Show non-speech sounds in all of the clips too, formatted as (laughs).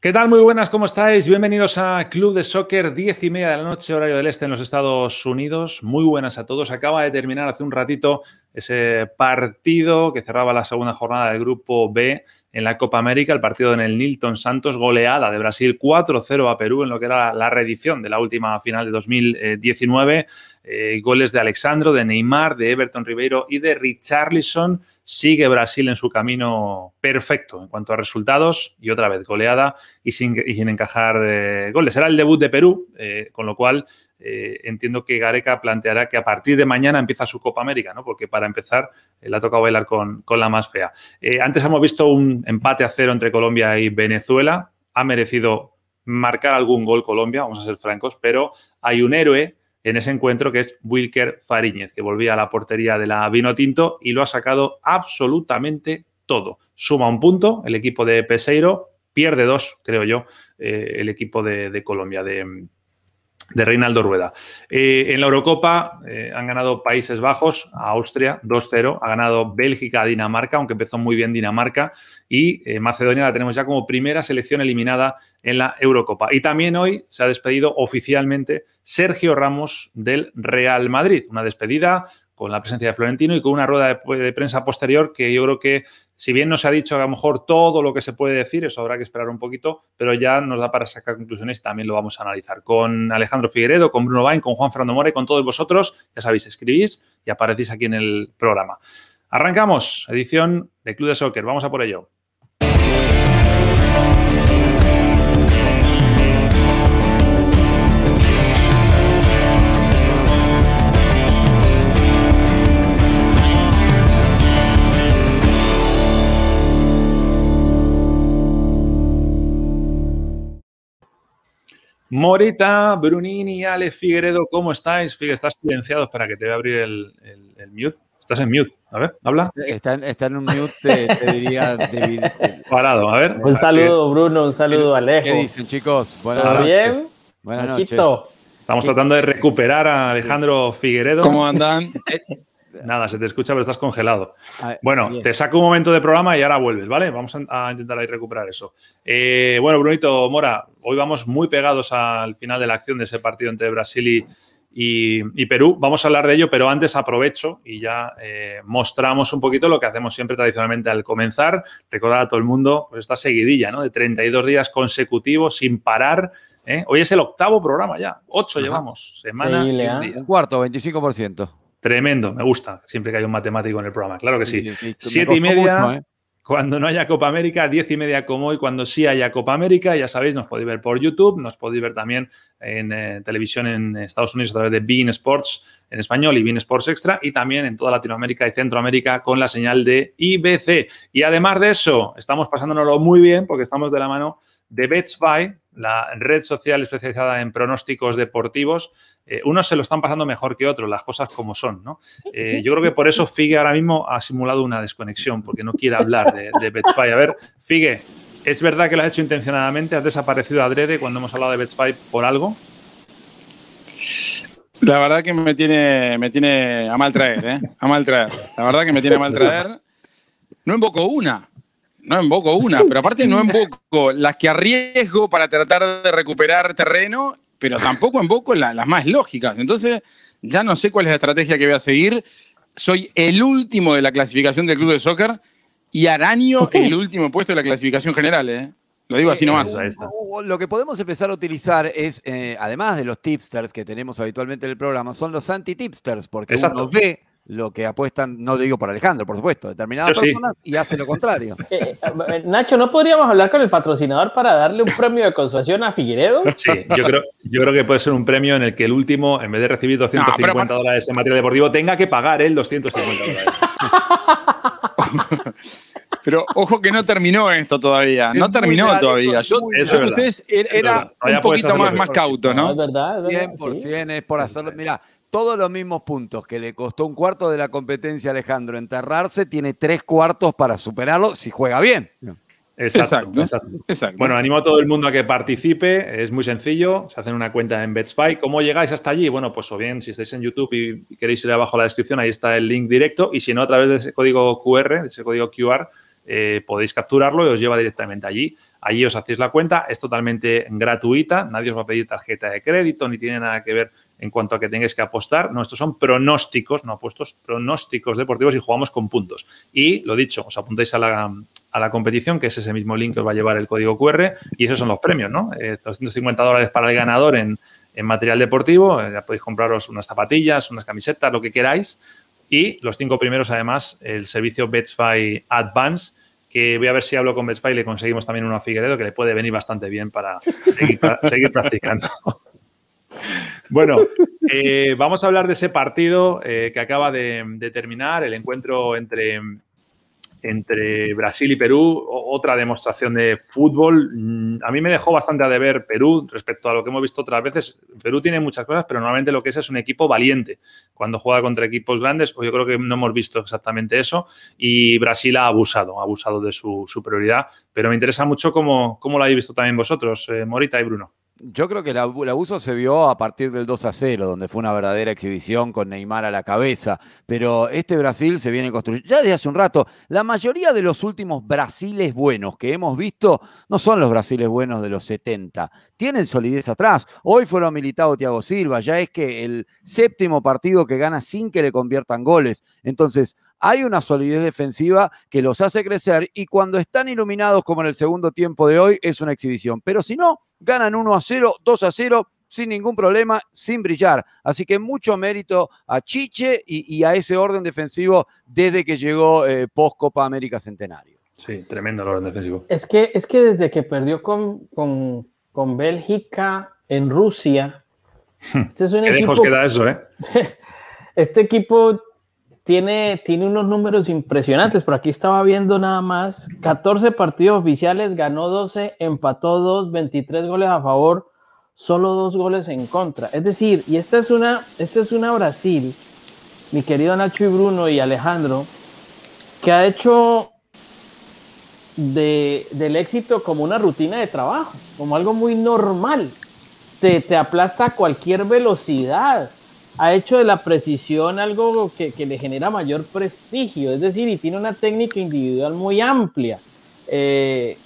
¿Qué tal? Muy buenas, ¿cómo estáis? Bienvenidos a Club de Soccer, 10 y media de la noche, horario del este en los Estados Unidos. Muy buenas a todos. Acaba de terminar hace un ratito ese partido que cerraba la segunda jornada del Grupo B en la Copa América, el partido en el Nilton Santos, goleada de Brasil 4-0 a Perú en lo que era la reedición de la última final de 2019. Eh, goles de Alexandro, de Neymar, de Everton Ribeiro y de Richarlison. Sigue Brasil en su camino perfecto en cuanto a resultados y otra vez goleada y sin, encajar eh, goles. Era el debut de Perú, eh, con lo cual entiendo que Gareca planteará que a partir de mañana empieza su Copa América, ¿no? porque para empezar le ha tocado bailar con, la más fea. antes hemos visto un empate a cero entre Colombia y Venezuela. Ha merecido marcar algún gol Colombia, vamos a ser francos, pero hay un héroe en ese encuentro, que es Wilker Fariñez, que volvía a la portería de la Vino Tinto y lo ha sacado absolutamente todo. Suma un punto el equipo de Peseiro, pierde dos, creo yo, eh, el equipo de Colombia, de, de Reinaldo Rueda. Eh, en la Eurocopa eh, han ganado Países Bajos a Austria 2-0, ha ganado Bélgica Dinamarca, aunque empezó muy bien Dinamarca, y eh, Macedonia la tenemos ya como primera selección eliminada en la Eurocopa. Y también hoy se ha despedido oficialmente Sergio Ramos del Real Madrid, una despedida con la presencia de Florentino y con una rueda de, prensa posterior que yo creo que, si bien no se ha dicho a lo mejor todo lo que se puede decir, eso habrá que esperar un poquito, pero ya nos da para sacar conclusiones también lo vamos a analizar con Alejandro Figueredo, con Bruno Bain, con Juan Fernando Mora y con todos vosotros. Ya sabéis, escribís y aparecéis aquí en el programa. Arrancamos, edición de Club de Soccer. Vamos a por ello. Morita, Brunini, Ale Figueredo, ¿cómo estáis? Figue, estás silenciado para que te voy a abrir el, mute. Estás en mute. A ver, habla. Está, en un mute, te, diría. Parado, a ver. Un saludo, Bruno, un saludo, Alejo. ¿Qué dicen, chicos? Buenas bien? Buenas noches. Estamos tratando de recuperar a Alejandro Figueredo. ¿Cómo andan? Nada, se te escucha, pero estás congelado. Bueno, te saco un momento de programa y ahora vuelves, ¿vale? Vamos a, intentar ahí recuperar eso. Eh, bueno, Brunito Mora, hoy vamos muy pegados al final de la acción de ese partido entre Brasil y, Perú. Vamos a hablar de ello, pero antes aprovecho y ya eh, mostramos un poquito lo que hacemos siempre tradicionalmente al comenzar. Recordar a todo el mundo pues, esta seguidilla, ¿no? De 32 días consecutivos sin parar. ¿eh? Hoy es el octavo programa ya. Ocho llevamos. Semana. Un cuarto, 25%. Tremendo, me gusta siempre que hay un matemático en el programa, claro que sí. Siete y media, ¿eh? cuando no haya Copa América, diez y media como hoy, cuando sí haya Copa América, ya sabéis, nos podéis ver por YouTube, nos podéis ver también en eh, televisión en Estados Unidos a través de Bean Sports en español y Bean Sports Extra, y también en toda Latinoamérica y Centroamérica con la señal de IBC. Y además de eso, estamos pasándonoslo muy bien porque estamos de la mano de BetsBuy, la red social especializada en pronósticos deportivos, eh, unos se lo están pasando mejor que otros, las cosas como son, ¿no? Eh, yo creo que por eso Figue ahora mismo ha simulado una desconexión, porque no quiere hablar de, de BetSpy. A ver, Figue, ¿es verdad que lo has hecho intencionadamente? ¿Has desaparecido adrede cuando hemos hablado de BetSpy por algo? La verdad que me tiene, me tiene a mal traer, ¿eh? A mal traer. La verdad que me tiene a mal traer. No invoco una, no invoco una, pero aparte no (laughs) invoco las que arriesgo para tratar de recuperar terreno, pero tampoco invoco las más lógicas. Entonces, ya no sé cuál es la estrategia que voy a seguir. Soy el último de la clasificación del club de soccer y Araño el último puesto de la clasificación general. ¿eh? Lo digo así nomás. Lo que podemos empezar a utilizar es, eh, además de los tipsters que tenemos habitualmente en el programa, son los anti-tipsters, porque uno ve lo que apuestan, no digo por Alejandro, por supuesto, determinadas personas y hace lo contrario. (laughs) Eh, eh, Nacho, ¿no podríamos hablar con el patrocinador para darle un premio de consolación a Figueredo? Sí, yo creo, yo creo que puede ser un premio en el que el último, en vez de recibir 250 dólares en material deportivo, tenga que pagar él 250 dólares. (laughs) Pero ojo que no terminó esto todavía. No terminó todavía. Yo, yo ustedes er, era un poquito más, más cauto, ¿no? Es verdad, es verdad. 100% es por hacerlo. Mira, todos los mismos puntos que le costó un cuarto de la competencia a Alejandro enterrarse, tiene tres cuartos para superarlo si juega bien. Exacto, exacto, Bueno, animo a todo el mundo a que participe. Es muy sencillo. Se hacen una cuenta en Betspy. ¿Cómo llegáis hasta allí? Bueno, pues o bien si estáis en YouTube y queréis ir abajo a la descripción, ahí está el link directo. Y si no, a través de ese código QR, de ese código QR, eh, podéis capturarlo y os lleva directamente allí. Allí os hacéis la cuenta. Es totalmente gratuita. Nadie os va a pedir tarjeta de crédito ni tiene nada que ver en cuanto a que tengáis que apostar. No, estos son pronósticos, no apuestos, pronósticos deportivos y jugamos con puntos. Y lo dicho, os apuntáis a la, a la competición, que es ese mismo link que os va a llevar el código QR, y esos son los premios, ¿no? 250 eh, dólares para el ganador en, material deportivo, eh, ya podéis compraros unas zapatillas, unas camisetas, lo que queráis, y los cinco primeros, además, el servicio Betsfy Advance, que voy a ver si hablo con Betsfy y le conseguimos también uno a Figueredo, que le puede venir bastante bien para seguir, practicando. (laughs) Bueno, eh, vamos a hablar de ese partido que acaba de, de, terminar, el encuentro entre entre Brasil y Perú, otra demostración de fútbol. Mm, a mí me dejó bastante a deber Perú respecto a lo que hemos visto otras veces. Perú tiene muchas cosas, pero normalmente lo que es es un equipo valiente cuando juega contra equipos grandes. O yo creo que no hemos visto exactamente eso. Y Brasil ha abusado, ha abusado de su superioridad. Pero me interesa mucho cómo, cómo lo habéis visto también vosotros, eh, Morita y Bruno. Yo creo que el abuso se vio a partir del 2 a 0, donde fue una verdadera exhibición con Neymar a la cabeza. Pero este Brasil se viene construyendo. Ya desde hace un rato, la mayoría de los últimos Brasiles buenos que hemos visto no son los Brasiles buenos de los 70. Tienen solidez atrás. Hoy fueron militado Thiago Silva. Ya es que el séptimo partido que gana sin que le conviertan goles. Entonces, hay una solidez defensiva que los hace crecer y cuando están iluminados como en el segundo tiempo de hoy es una exhibición. Pero si no, ganan 1 a 0, 2 a 0 sin ningún problema, sin brillar. Así que mucho mérito a Chiche y, a ese orden defensivo desde que llegó eh, post Copa América Centenario. Sí, tremendo el orden defensivo. Es que, es que desde que perdió con, con, con Bélgica en Rusia, este es un ¿Qué equipo, queda eso, eh? (laughs) este equipo tiene, tiene unos números impresionantes. Por aquí estaba viendo nada más 14 partidos oficiales, ganó 12, empató 2, 23 goles a favor, solo 2 goles en contra. Es decir, y esta es una, esta es una Brasil, mi querido Nacho y Bruno y Alejandro, que ha hecho de, del éxito como una rutina de trabajo, como algo muy normal. Te, te aplasta a cualquier velocidad ha hecho de la precisión algo que, le genera mayor prestigio, es decir, y tiene una técnica individual muy amplia. Eh,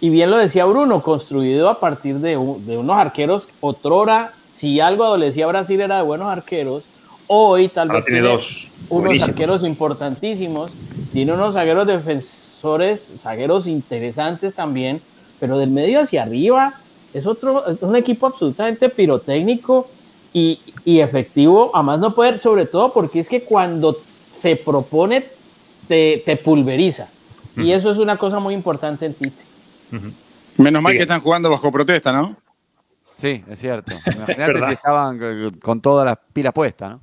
y bien lo decía Bruno, construido a partir de, unos arqueros, otrora, si algo adolecía Brasil era de buenos arqueros, hoy tal vez tiene, unos arqueros importantísimos, tiene unos zagueros defensores, zagueros interesantes también, pero del medio hacia arriba es otro, es un equipo absolutamente pirotécnico y, efectivo a más no poder, sobre todo porque es que cuando se propone te, pulveriza. Y eso es una cosa muy importante en Tite. Menos mal que están jugando bajo protesta, ¿no? Sí, es cierto. (laughs) Imagínate si estaban con todas las pilas puestas, ¿no?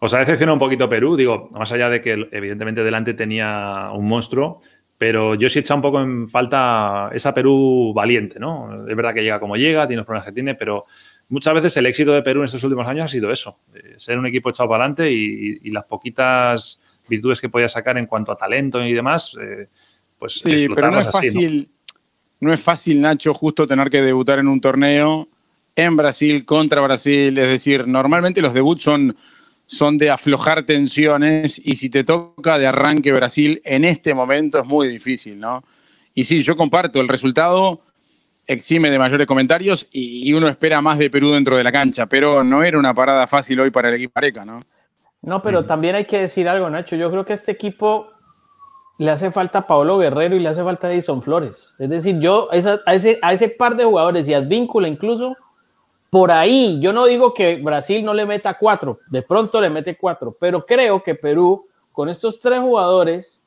Os ha decepcionado un poquito Perú, digo, más allá de que evidentemente delante tenía un monstruo, pero yo sí he echado un poco en falta esa Perú valiente, ¿no? Es verdad que llega como llega, tiene los problemas que tiene, pero muchas veces el éxito de Perú en estos últimos años ha sido eso, eh, ser un equipo echado para adelante y, las poquitas virtudes que podía sacar en cuanto a talento y demás, eh, pues sí, pero no es fácil, ¿no? es fácil Nacho justo tener que debutar en un torneo en Brasil contra Brasil, es decir, normalmente los debuts son son de aflojar tensiones y si te toca de arranque Brasil en este momento es muy difícil, ¿no? Y sí, yo comparto el resultado exime de mayores comentarios y, uno espera más de Perú dentro de la cancha, pero no era una parada fácil hoy para el equipo Areca, ¿no? No, pero también hay que decir algo, Nacho. Yo creo que a este equipo le hace falta a Pablo Guerrero y le hace falta a Edison Flores. Es decir, yo a, ese, a ese par de jugadores y a Advíncula incluso, por ahí, yo no digo que Brasil no le meta cuatro, de pronto le mete cuatro, pero creo que Perú, con estos tres jugadores,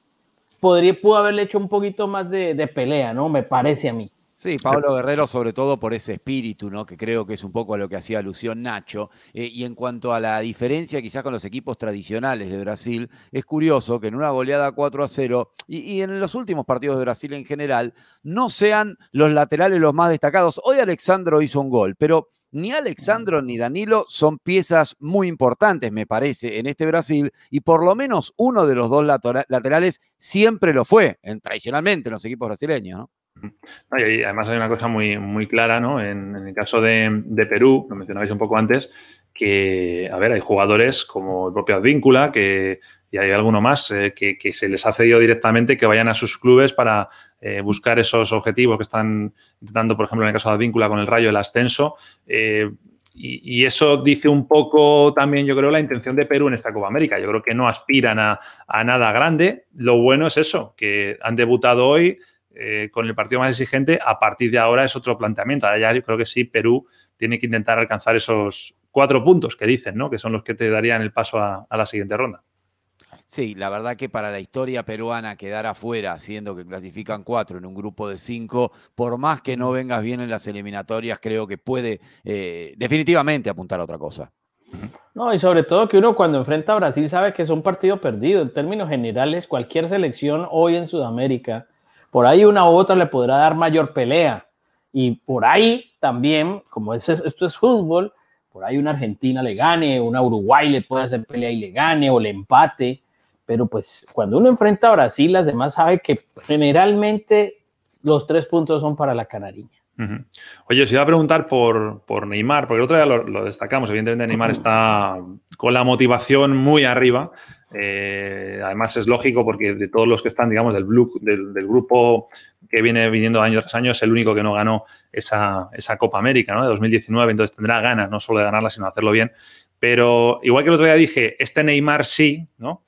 podría, pudo haberle hecho un poquito más de, de pelea, ¿no? Me parece a mí. Sí, Pablo Guerrero, sobre todo por ese espíritu, ¿no? Que creo que es un poco a lo que hacía alusión Nacho. Eh, y en cuanto a la diferencia quizás con los equipos tradicionales de Brasil, es curioso que en una goleada 4 a 0 y, en los últimos partidos de Brasil en general, no sean los laterales los más destacados. Hoy Alexandro hizo un gol, pero ni Alexandro ni Danilo son piezas muy importantes, me parece, en este Brasil, y por lo menos uno de los dos laterales siempre lo fue, tradicionalmente en los equipos brasileños, ¿no? Además hay una cosa muy, muy clara, ¿no? En, el caso de, Perú, lo mencionabais un poco antes, que, a ver, hay jugadores como el propio Advíncula, que, y hay alguno más, eh, que, se les ha cedido directamente que vayan a sus clubes para eh, buscar esos objetivos que están intentando, por ejemplo, en el caso de Advíncula con el Rayo, el ascenso. Eh, y, eso dice un poco también, yo creo, la intención de Perú en esta Copa América. Yo creo que no aspiran a, a nada grande. Lo bueno es eso, que han debutado hoy, eh, con el partido más exigente, a partir de ahora es otro planteamiento. Ahora ya yo creo que sí, Perú tiene que intentar alcanzar esos cuatro puntos que dicen, ¿no? Que son los que te darían el paso a, la siguiente ronda. Sí, la verdad que para la historia peruana quedar afuera, siendo que clasifican cuatro en un grupo de cinco, por más que no vengas bien en las eliminatorias, creo que puede eh, definitivamente apuntar a otra cosa. No, y sobre todo que uno cuando enfrenta a Brasil sabe que es un partido perdido. En términos generales, cualquier selección hoy en Sudamérica por ahí una u otra le podrá dar mayor pelea. Y por ahí también, como esto es fútbol, por ahí una Argentina le gane, una Uruguay le puede hacer pelea y le gane o le empate. Pero pues cuando uno enfrenta a Brasil, las demás sabe que generalmente los tres puntos son para la canariña. Oye, os iba a preguntar por, por Neymar, porque el otro día lo, destacamos, evidentemente Neymar está con la motivación muy arriba, eh, además es lógico porque de todos los que están, digamos, del, del, grupo que viene viniendo año tras año, es el único que no ganó esa, Copa América ¿no? de 2019, entonces tendrá ganas no solo de ganarla, sino de hacerlo bien. Pero igual que el otro día dije, este Neymar sí, ¿no?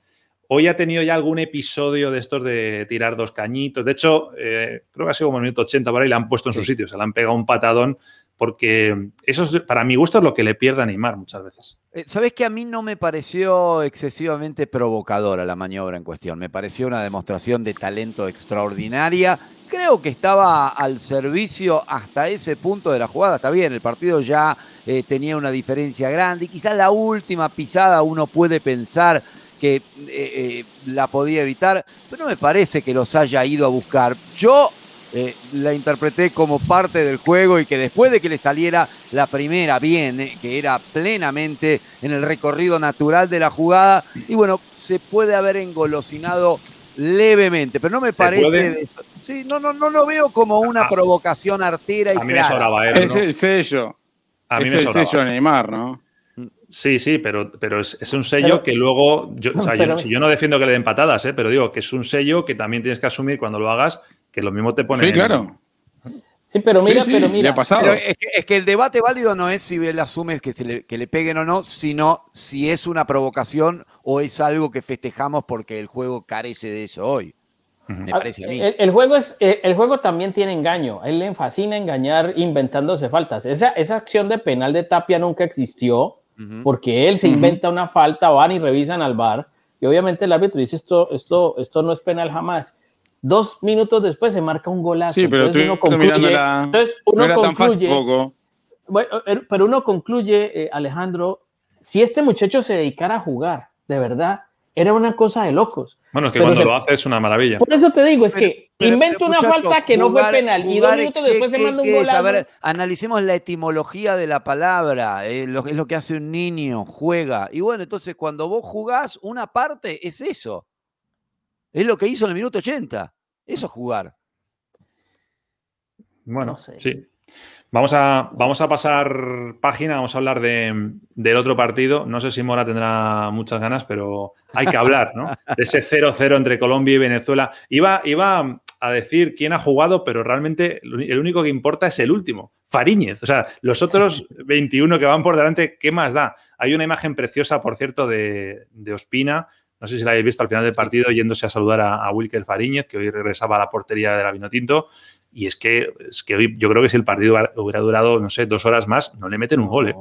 Hoy ha tenido ya algún episodio de estos de tirar dos cañitos. De hecho, eh, creo que ha sido como el minuto 80 por ahí, le han puesto en su sitio, se le han pegado un patadón, porque eso es, para mi gusto es lo que le pierde a Neymar muchas veces. Eh, Sabes que a mí no me pareció excesivamente provocadora la maniobra en cuestión. Me pareció una demostración de talento extraordinaria. Creo que estaba al servicio hasta ese punto de la jugada. Está bien, el partido ya eh, tenía una diferencia grande y quizás la última pisada uno puede pensar que eh, eh, la podía evitar, pero no me parece que los haya ido a buscar. Yo eh, la interpreté como parte del juego y que después de que le saliera la primera bien, que era plenamente en el recorrido natural de la jugada, y bueno, se puede haber engolosinado levemente, pero no me parece. Sí, no, no, no lo veo como una ah. provocación artera y a mí clara. Es el sello. A mí es el sello de Neymar, ¿no? Sí, sí, pero, pero es, un sello que luego, yo, o sea, yo, si yo no defiendo que le den patadas, ¿eh? pero digo que es un sello que también tienes que asumir cuando lo hagas, que lo mismo te pone. Sí, claro. Sí, pero mira, pero mira. Pasado. es, que, el debate válido no es si él asume que, le, que le peguen o no, sino si es una provocación o es algo que festejamos porque el juego carece de eso hoy. Me parece a mí. El, juego es, el juego también tiene engaño. A él le fascina engañar inventándose faltas. Esa, esa acción de penal de Tapia nunca existió porque él se inventa una falta, van y revisan al bar y obviamente el árbitro dice esto, esto, esto no es penal jamás. Dos minutos después se marca un golazo. Sí, pero entonces uno concluye, entonces uno no concluye, poco. Bueno, er, pero uno concluye, eh, Alejandro, si este muchacho se dedicara a jugar, de verdad, era una cosa de locos. Bueno, es que cuando lo hace es una maravilla. Por eso te digo, es que invento una falta que no fue penal y dos minutos después se manda un gol. A ver, analicemos la etimología de la palabra, eh, lo, es lo que hace un niño, juega. Y bueno, entonces cuando vos jugás, una parte es eso. Es lo que hizo en el minuto 80. Eso es jugar. Bueno, sí. Vamos a, vamos a pasar página, vamos a hablar del otro partido. No sé si Mora tendrá muchas ganas, pero hay que hablar, ¿no? (laughs) De ese 0-0 entre Colombia y Venezuela. Iba, iba a decir quién ha jugado, pero realmente el único que importa es el último, Fariñez. O sea, los otros (laughs) 21 que van por delante, ¿qué más da? Hay una imagen preciosa, por cierto, de, Ospina. No sé si la habéis visto al final del partido yéndose a saludar a, a Wilker Fariñez, que hoy regresaba a la portería de la Vinotinto. Y es que, es que yo creo que si el partido hubiera durado, no sé, dos horas más, no le meten un gol. ¿eh?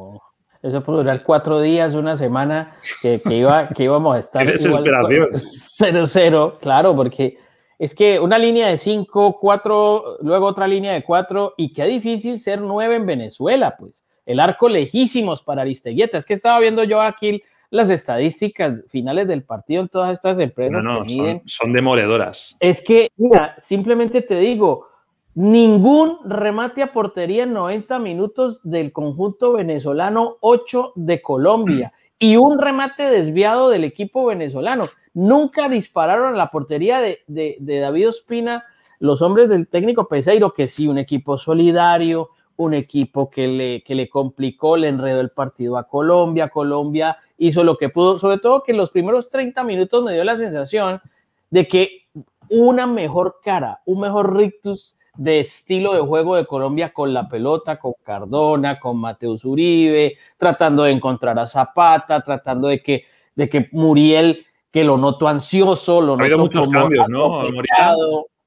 Eso puede durar cuatro días, una semana, que, iba, que íbamos a (laughs) estar 0-0, claro, porque es que una línea de cinco, cuatro, luego otra línea de cuatro, y qué difícil ser nueve en Venezuela, pues. El arco lejísimos para Aristeguieta. Es que estaba viendo yo aquí las estadísticas finales del partido en todas estas empresas. No, no, son, demoledoras. Es que, mira, simplemente te digo, ningún remate a portería en 90 minutos del conjunto venezolano, 8 de Colombia, y un remate desviado del equipo venezolano. Nunca dispararon a la portería de, de David Ospina los hombres del técnico Peseiro, que sí, un equipo solidario, un equipo que le, que le complicó, le enredó el partido a Colombia. Colombia hizo lo que pudo, sobre todo que en los primeros 30 minutos me dio la sensación de que una mejor cara, un mejor rictus de estilo de juego de Colombia con la pelota, con Cardona, con Mateus Uribe, tratando de encontrar a Zapata, tratando de que, de que Muriel, que lo noto ansioso, lo ha noto muchos cambios, ¿no?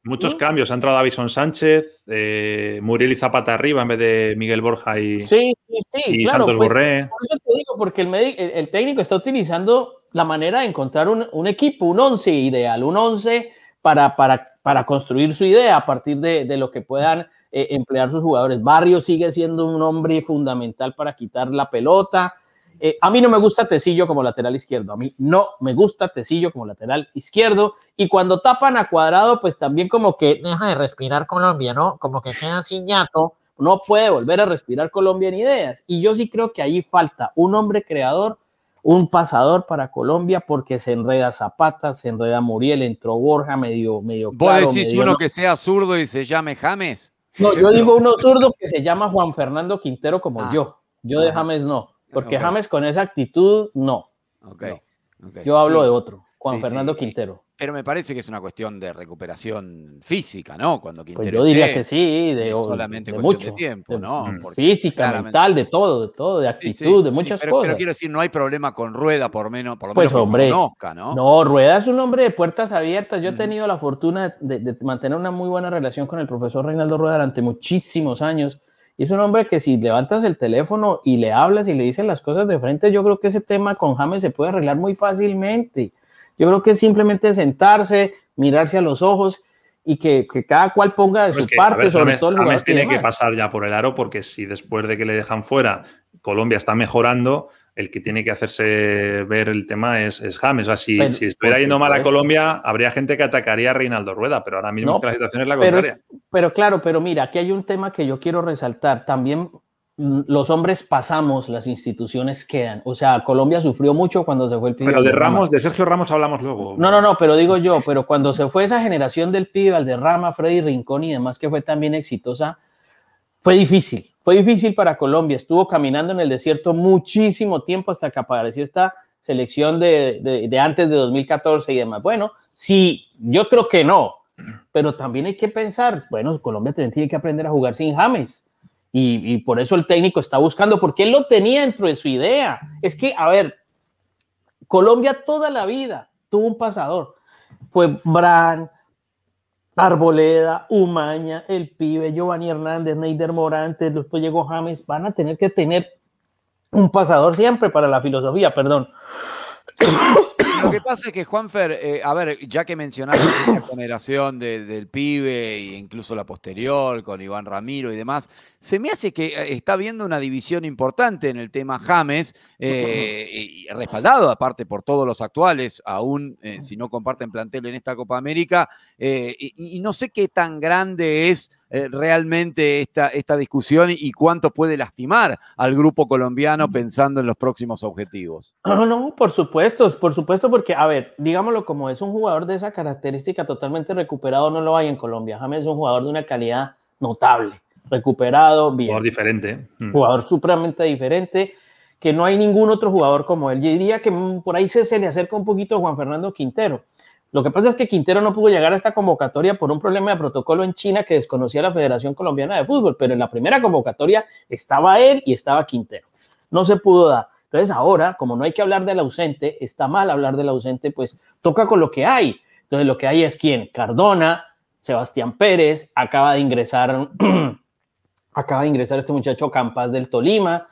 Muchos cambios. Ha entrado Davison Sánchez, eh, Muriel y Zapata arriba en vez de Miguel Borja y, sí, sí, sí, Santos pues, Borré. Por eso te digo, porque el, el, técnico está utilizando la manera de encontrar un, equipo, un once ideal, un once para, para, para construir su idea a partir de, lo que puedan eh, emplear sus jugadores. Barrio sigue siendo un hombre fundamental para quitar la pelota. Eh, a mí no me gusta Tecillo como lateral izquierdo, a mí no me gusta Tecillo como lateral izquierdo y cuando tapan a Cuadrado pues también como que deja de respirar Colombia, ¿no? Como que queda sin ñato, no puede volver a respirar Colombia en ideas y yo sí creo que ahí falta un hombre creador, un pasador para Colombia porque se enreda Zapata, se enreda Muriel, entró Borja medio medio ¿Vos decís uno que sea zurdo y se llame James? No, yo digo uno zurdo que se llama Juan Fernando Quintero como ah. yo. Yo de James no. Porque James con esa actitud, no. Yo hablo de otro, Juan Fernando Quintero. Pero me parece que es una cuestión de recuperación física, ¿no? Cuando pues Quintero. yo diría que sí, de, solamente mucho tiempo, ¿no? física, mental, de todo, de todo, de actitud, de muchas cosas. Pero quiero decir, no hay problema con Rueda, por, menos, por lo pues menos hombre, conozca, ¿no? No, Rueda es un hombre de puertas abiertas. Yo he tenido la fortuna de, de, mantener una muy buena relación con el profesor Reinaldo Rueda durante muchísimos años y es un hombre que si levantas el teléfono y le hablas y le dices las cosas de frente, yo creo que ese tema con James se puede arreglar muy fácilmente. Yo creo que es simplemente sentarse, mirarse a los ojos y que, cada cual ponga de su parte, sobre todo James tiene que pasar ya por el aro porque si después de que le dejan fuera Colombia está mejorando, el que tiene que hacerse ver el tema es, James. O si, estuviera yendo mal a Colombia, habría gente que atacaría a Reinaldo Rueda, pero ahora mismo la situación es la contraria. Pero, claro, pero mira, aquí hay un tema que yo quiero resaltar. También los hombres pasamos, las instituciones quedan. O sea, Colombia sufrió mucho cuando se fue el pibe. Pero de Ramos, de Sergio Ramos hablamos luego. No, no, no, pero digo yo, pero cuando se fue esa generación del pibe, Rama, Freddy Rincón y demás, que fue también exitosa, fue difícil fue difícil para Colombia, estuvo caminando en el desierto muchísimo tiempo hasta que apareció esta selección de, antes de 2014 y demás. Bueno, sí, yo creo que no, pero también hay que pensar, bueno, Colombia tiene que aprender a jugar sin James. Y, y, por eso el técnico está buscando, porque él lo tenía dentro de su idea. Es que, a ver, Colombia toda la vida tuvo un pasador. Fue Bran, Arboleda, Umaña, el pibe, Giovanni Hernández, Neider Morantes, después llegó James, van a tener que tener un pasador siempre para la filosofía, perdón. Lo que pasa es que, Juanfer, eh, a ver, ya que mencionaste la generación del pibe e incluso la posterior con Iván Ramiro y demás, se me hace que eh, está habiendo una división importante en el tema James, eh, respaldado aparte por todos los actuales, aún si no comparten plantel en esta Copa América, y, no sé qué tan grande es realmente esta, esta discusión y cuánto puede lastimar al grupo colombiano pensando en los próximos objetivos. No, (clears throat) no, por supuesto, por supuesto, porque, a ver, digámoslo como es un jugador de esa característica totalmente recuperado, no lo hay en Colombia. James es un jugador de una calidad notable recuperado, bien. Jugador diferente. Mm. Jugador supremamente diferente, que no hay ningún otro jugador como él. Yo diría que mm, por ahí se, se le acerca un poquito a Juan Fernando Quintero. Lo que pasa es que Quintero no pudo llegar a esta convocatoria por un problema de protocolo en China que desconocía la Federación Colombiana de Fútbol, pero en la primera convocatoria estaba él y estaba Quintero. No se pudo dar. Entonces ahora, como no hay que hablar del ausente, está mal hablar del ausente, pues toca con lo que hay. Entonces lo que hay es quién? Cardona, Sebastián Pérez, acaba de ingresar (clears throat) acaba de ingresar este muchacho Campas del Tolima.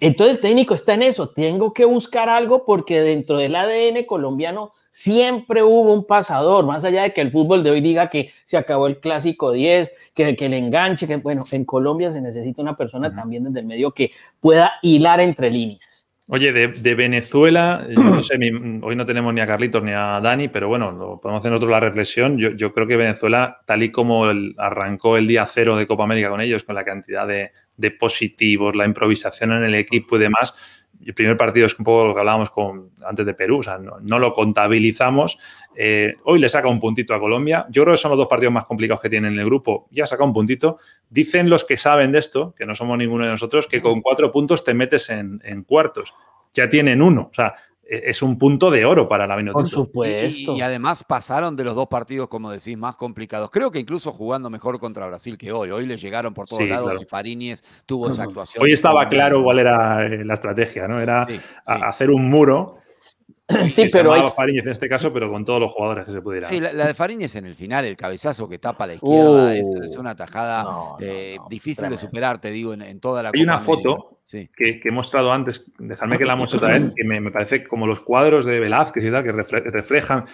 Entonces el técnico está en eso, tengo que buscar algo porque dentro del ADN colombiano siempre hubo un pasador, más allá de que el fútbol de hoy diga que se acabó el clásico 10, que, que el enganche, que bueno, en Colombia se necesita una persona también desde el medio que pueda hilar entre líneas. Oye, de, Venezuela, no sé, hoy no tenemos ni a Carlitos ni a Dani, pero bueno, lo podemos hacer nosotros la reflexión. Yo, creo que Venezuela, tal y como arrancó el día cero de Copa América con ellos, con la cantidad de, de positivos, la improvisación en el equipo y demás, el primer partido es un poco lo que hablábamos con, antes de Perú, o sea, no, lo contabilizamos. Eh, hoy le saca un puntito a Colombia. Yo creo que son los dos partidos más complicados que tienen en el grupo. Ya saca un puntito. Dicen los que saben de esto, que no somos ninguno de nosotros, que con cuatro puntos te metes en, en cuartos. Ya tienen uno. O sea, es un punto de oro para la Vinotinto. Por supuesto. Y, además pasaron de los dos partidos, como decís, más complicados. Creo que incluso jugando mejor contra Brasil que hoy. Hoy le llegaron por todos lados y Fariñez tuvo esa actuación. Hoy estaba claro cuál era eh, la estrategia, ¿no? Era hacer un muro Sí, pero hay... Fariñez en este caso, pero con todos los jugadores que se pudieran. Sí, la, de Fariñez en el final, el cabezazo que tapa a la izquierda, es, uh. una tajada eh, difícil de superar, te digo, en, toda la Hay una foto que, he mostrado antes, dejadme que la muestre otra vez, que me, parece como los cuadros de Velázquez y tal, que reflejan.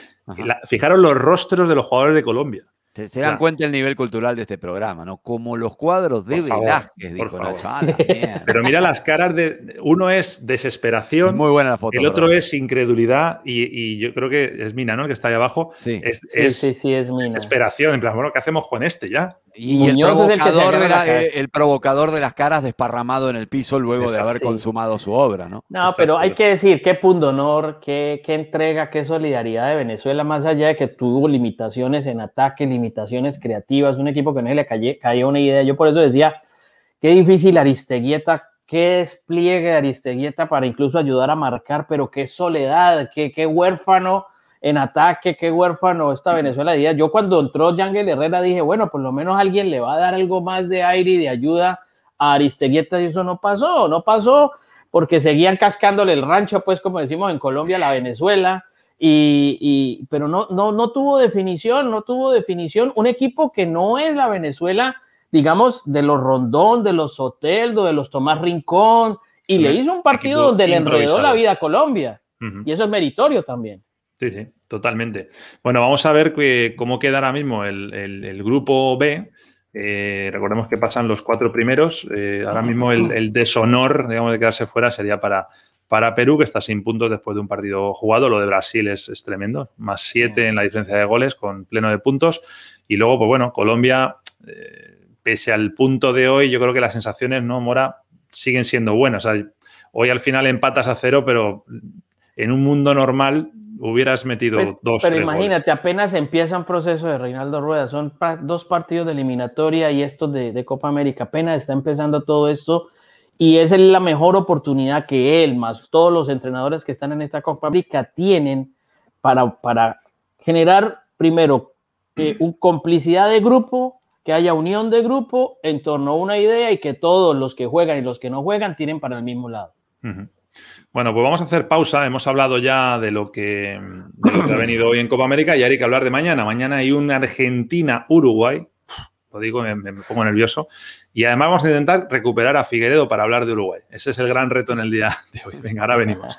fijaros los rostros de los jugadores de Colombia. Se, dan cuenta el nivel cultural de este programa, ¿no? Como los cuadros de Velázquez, dijo (laughs) Pero mira las caras de. Uno es desesperación. Muy buena la foto. El otro es incredulidad. Y, yo creo que es Mina, ¿no? El que está ahí abajo. Sí, es, sí, sí, es Mina. Desesperación. En plan, bueno, ¿qué hacemos con este ya? Y el provocador, de el provocador, de las caras desparramado en el piso luego de haber consumado su obra, ¿no? No, pero hay que decir qué punto honor, qué, qué, entrega, qué solidaridad de Venezuela, más allá de que tuvo limitaciones en ataque, limitaciones creativas, un equipo que no se le cayó una idea. Yo por eso decía, qué difícil Aristeguieta, qué despliegue de Aristeguieta para incluso ayudar a marcar, pero qué soledad, qué, qué huérfano en ataque, qué huérfano esta Venezuela. Yo cuando entró Yangel Herrera dije, bueno, por lo menos alguien le va a dar algo más de aire y de ayuda a Aristeguieta y eso no pasó, no pasó porque seguían cascándole el rancho, pues como decimos en Colombia, la Venezuela, y, pero no, no, no tuvo definición, no tuvo definición. Un equipo que no es la Venezuela, digamos, de los Rondón, de los Soteldo, de los Tomás Rincón, y le hizo un partido donde le enredó la vida a Colombia. Y eso es meritorio también. Sí, sí, totalmente. Bueno, vamos a ver cómo queda ahora mismo el, grupo B. Eh, recordemos que pasan los cuatro primeros. Eh, ahora mismo el, deshonor, digamos, de quedarse fuera sería para, para Perú, que está sin puntos después de un partido jugado. Lo de Brasil es, tremendo. Más siete en la diferencia de goles, con pleno de puntos. Y luego, pues bueno, Colombia, eh, pese al punto de hoy, yo creo que las sensaciones, ¿no, Mora? Siguen siendo buenas. hoy al final empatas a cero, pero en un mundo normal hubieras metido dos. Pero imagínate, apenas empieza un proceso de Reinaldo Rueda, son dos partidos de eliminatoria y estos de, Copa América, apenas está empezando todo esto y es la mejor oportunidad que él, más todos los entrenadores que están en esta Copa América, tienen para, para generar primero eh, un complicidad de grupo, que haya unión de grupo en torno a una idea y que todos los que juegan y los que no juegan tienen para el mismo lado. Bueno, pues vamos a hacer pausa. Hemos hablado ya de lo que, ha venido hoy en Copa América y ahora hay que hablar de mañana. Mañana hay una Argentina-Uruguay. Lo digo, me, me, pongo nervioso. Y además vamos a intentar recuperar a Figueredo para hablar de Uruguay. Ese es el gran reto en el día de hoy. Venga, ahora venimos.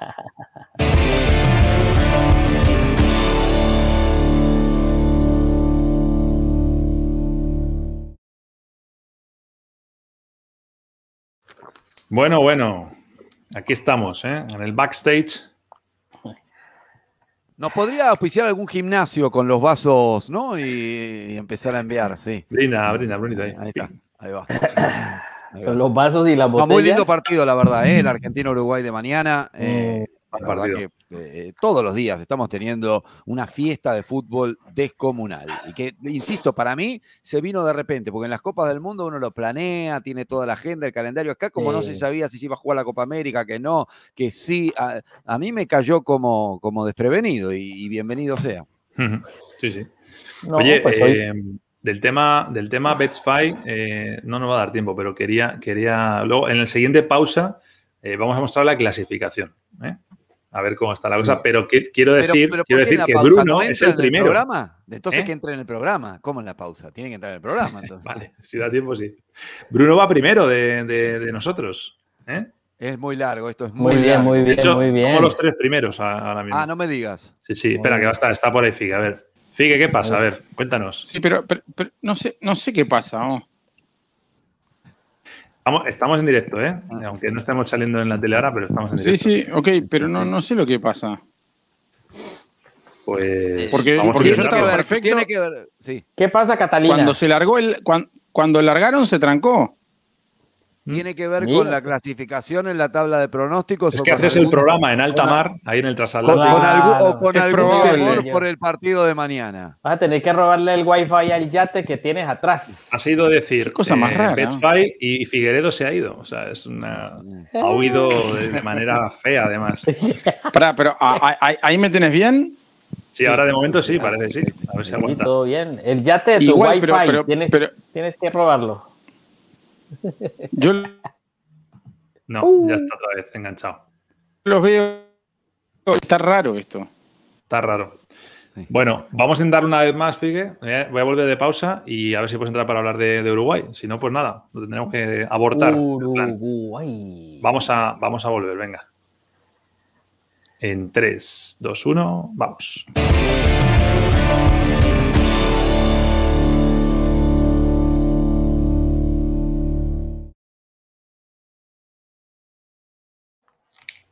Bueno, bueno, Aquí estamos, ¿eh? en el backstage. Nos podría auspiciar algún gimnasio con los vasos, ¿no? Y, empezar a enviar, sí. Brinda, brinda, brinda ahí. Ahí está, ahí va. (coughs) Con los vasos y la botellas. muy lindo partido, la verdad, ¿eh? el Argentina-Uruguay de mañana. Eh, la verdad que eh, todos los días estamos teniendo una fiesta de fútbol descomunal. Y que, insisto, para mí se vino de repente, porque en las Copas del Mundo uno lo planea, tiene toda la agenda, el calendario. Acá, como no se sabía si se iba a jugar la Copa América, que no, que sí, a, mí me cayó como, como desprevenido y, bienvenido sea. Sí, sí. Oye, pues eh, del tema, del tema Betspy, eh, no nos va a dar tiempo, pero quería, quería. Luego, en la siguiente pausa, vamos a mostrar la clasificación. ¿eh? a ver cómo está la cosa. Pero quiero decir, quiero decir que Bruno es el primero. programa? Entonces ¿Eh? que entre en el programa. ¿Cómo en la pausa? Tiene que entrar en el programa. (laughs) vale, si da tiempo, sí. Bruno va primero de, nosotros. ¿eh? Es muy largo, esto es muy, bien, muy bien, muy bien. Somos los tres primeros ahora mismo. Ah, no me digas. Sí, sí, espera, que va a estar, está por ahí Figue. A ver, Figue, ¿qué pasa? A ver, cuéntanos. Sí, pero, no, sé, no sé qué pasa. Estamos, en directo, ¿eh? Ah. Aunque no estemos saliendo en la tele ahora, pero estamos en directo. Sí, sí, ok, pero no, no sé lo que pasa. Pues. Porque, porque yo estaba perfecto. Tiene que ver, sí. ¿Qué pasa, Catalina? Cuando se largó el. cuando largaron, se trancó. ¿Tiene que ver con la clasificación en la tabla de pronósticos? Es que haces el programa en alta mar, ahí en el traslado. o con algún temor por el partido de mañana. Vas a tener que robarle el wifi al yate que tienes atrás. Ha sido decir, cosa más eh, rara. y Figueredo se ha ido. O sea, es una... Ha huido de, manera fea, además. (laughs) pero ¿ahí me tienes bien? Sí, ahora de momento sí, parece sí. A ver si aguanta. Todo bien. El yate de tu Igual, wifi, tienes, tienes que robarlo. Yo. No, ya uh. está otra vez enganchado. Los veo. Está raro esto. Está raro. Bueno, vamos a intentar una vez más, Figue. Eh, voy a volver de pausa y a ver si puedes entrar para hablar de, Uruguay. Si no, pues nada, lo tendremos que abortar. Uruguay. Vamos a, vamos a volver, venga. En 3, 2, 1, vamos.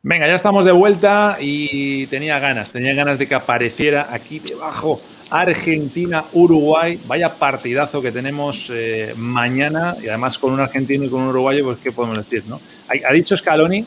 Venga, ya estamos de vuelta y tenía ganas, tenía ganas de que apareciera aquí debajo Argentina-Uruguay. Vaya partidazo que tenemos eh, mañana y además con un argentino y con un uruguayo, pues qué podemos decir, ¿no? Ha, dicho Scaloni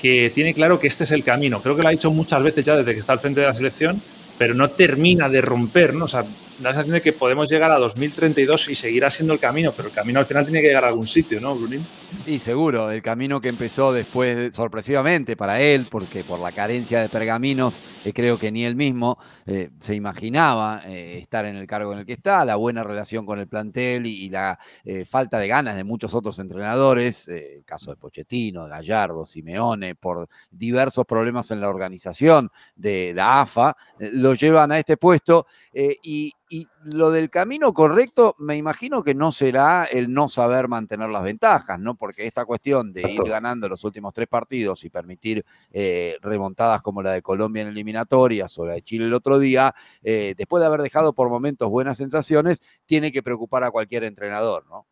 que tiene claro que este es el camino. Creo que lo ha dicho muchas veces ya desde que está al frente de la selección, pero no termina de romper, ¿no? O sea, da la sensación de que podemos llegar a 2032 y seguirá siendo el camino, pero el camino al final tiene que llegar a algún sitio, ¿no, Brunín? Sí, seguro, el camino que empezó después, sorpresivamente para él, porque por la carencia de pergaminos, eh, creo que ni él mismo eh, se imaginaba eh, estar en el cargo en el que está, la buena relación con el plantel y, la falta de ganas de muchos otros entrenadores, el caso de Pochettino, Gallardo, Simeone, por diversos problemas en la organización de la AFA, lo llevan a este puesto y, y lo del camino correcto, me imagino que no será el no saber mantener las ventajas, ¿no? Porque esta cuestión de ir ganando los últimos tres partidos y permitir eh, remontadas como la de Colombia en eliminatorias o la de Chile el otro día, eh, después de haber dejado por momentos buenas sensaciones, tiene que preocupar a cualquier entrenador, ¿no?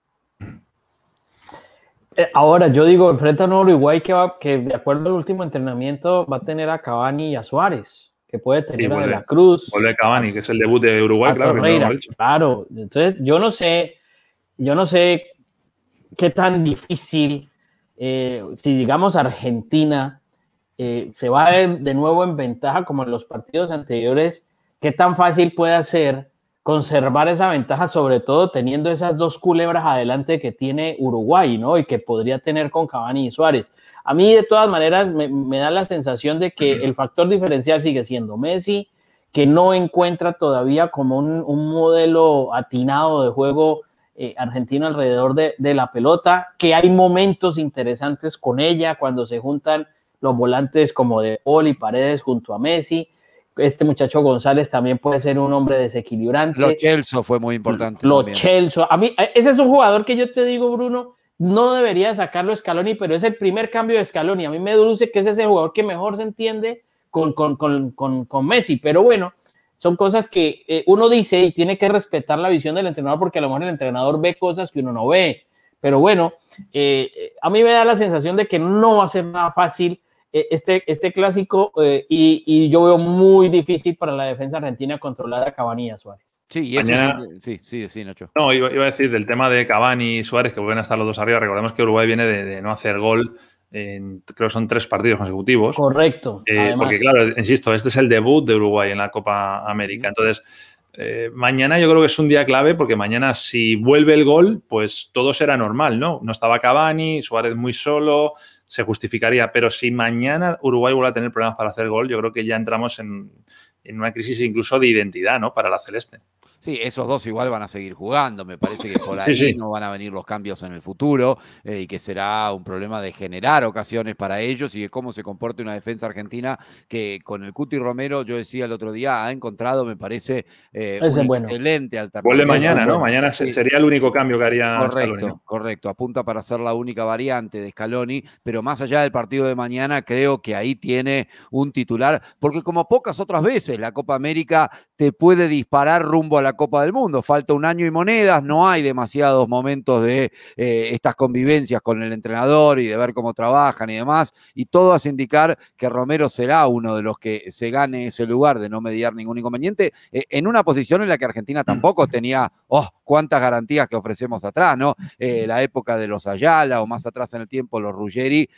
Eh, ahora, yo digo, enfrenta a un Uruguay que, va, que de acuerdo al último entrenamiento va a tener a Cavani y a Suárez que puede tener a De la Cruz. Vuelve Cavani, que es el debut de Uruguay, claro. claro. Entonces, yo no sé, yo no sé qué tan difícil, eh, si digamos Argentina eh, se va de nuevo en ventaja como en los partidos anteriores, qué tan fácil puede ser conservar esa ventaja, sobre todo teniendo esas dos culebras adelante que tiene Uruguay, ¿no? Y que podría tener con Cavani y Suárez. A mí, de todas maneras, me, da la sensación de que el factor diferencial sigue siendo Messi, que no encuentra todavía como un, modelo atinado de juego eh, argentino alrededor de, de, la pelota, que hay momentos interesantes con ella cuando se juntan los volantes como de y Paredes junto a Messi este muchacho González también puede ser un hombre desequilibrante. Lo Chelso fue muy importante. Lo Chelso. A mí, ese es un jugador que yo te digo, Bruno, no debería sacarlo Scaloni, pero es el primer cambio de Scaloni. A mí me dulce que ese es el jugador que mejor se entiende con, con, con, con Messi. Pero bueno, son cosas que eh, uno dice y tiene que respetar la visión del entrenador porque a lo mejor el entrenador ve cosas que uno no ve. Pero bueno, eh, a mí me da la sensación de que no va a ser nada fácil este, este clásico eh, y, yo veo muy difícil para la defensa argentina controlar a Cavani y a Suárez. Sí, sí, sí, sí, Nacho. No, iba, a decir del tema de Cavani y Suárez, que vuelven a estar los dos arriba. Recordemos que Uruguay viene de, no hacer gol en, creo que son tres partidos consecutivos. Correcto. Eh, porque, claro, insisto, este es el debut de Uruguay en la Copa América. Entonces, eh, mañana yo creo que es un día clave porque mañana si vuelve el gol, pues todo será normal, ¿no? No estaba Cavani, Suárez muy solo, se justificaría. Pero si mañana Uruguay vuelve a tener problemas para hacer gol, yo creo que ya entramos en, una crisis incluso de identidad, ¿no? Para la celeste. Sí, esos dos igual van a seguir jugando. Me parece que por ahí no van a venir los cambios en el futuro eh, y que será un problema de generar ocasiones para ellos y de cómo se comporte una defensa argentina que con el Cuti Romero, yo decía el otro día, ha encontrado, me parece, eh, una excelente alternativa. Vuelve mañana, ¿no? Mañana sería el único cambio que haría Correcto, correcto. Apunta para ser la única variante de Scaloni, pero más allá del partido de mañana, creo que ahí tiene un titular, porque como pocas otras veces la Copa América te puede disparar rumbo a la Copa del Mundo. Falta un año y monedas, no hay demasiados momentos de eh, estas convivencias con el entrenador y de ver cómo trabajan y demás. Y todo hace indicar que Romero será uno de los que se gane ese lugar de no mediar ningún inconveniente, eh, en una posición en la que Argentina tampoco (clears throat) tenía, oh, cuántas garantías que ofrecemos atrás, ¿no? Eh, la época de los Ayala o más atrás en el tiempo los Ruggeri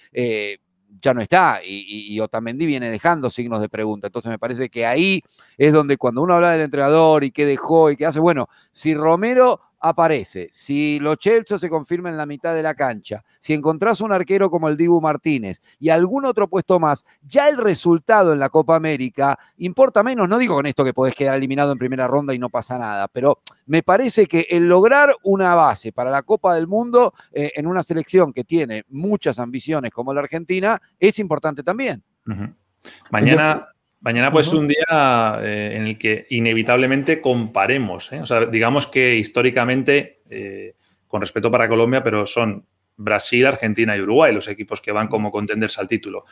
ya no está y, y, Otamendi viene dejando signos de pregunta. Entonces me parece que ahí es donde cuando uno habla del entrenador y qué dejó y qué hace, bueno, si Romero aparece, si Lo Celso se confirma en la mitad de la cancha, si encontrás un arquero como el Dibu Martínez y algún otro puesto más, ya el resultado en la Copa América importa menos. No digo con esto que podés quedar eliminado en primera ronda y no pasa nada, pero me parece que el lograr una base para la Copa del Mundo eh, en una selección que tiene muchas ambiciones como la Argentina es importante también. Mañana, Mañana pues es un día eh, en el que inevitablemente comparemos. ¿eh? O sea, digamos que históricamente, eh, con respeto para Colombia, pero son Brasil, Argentina y Uruguay los equipos que van como contenders al título.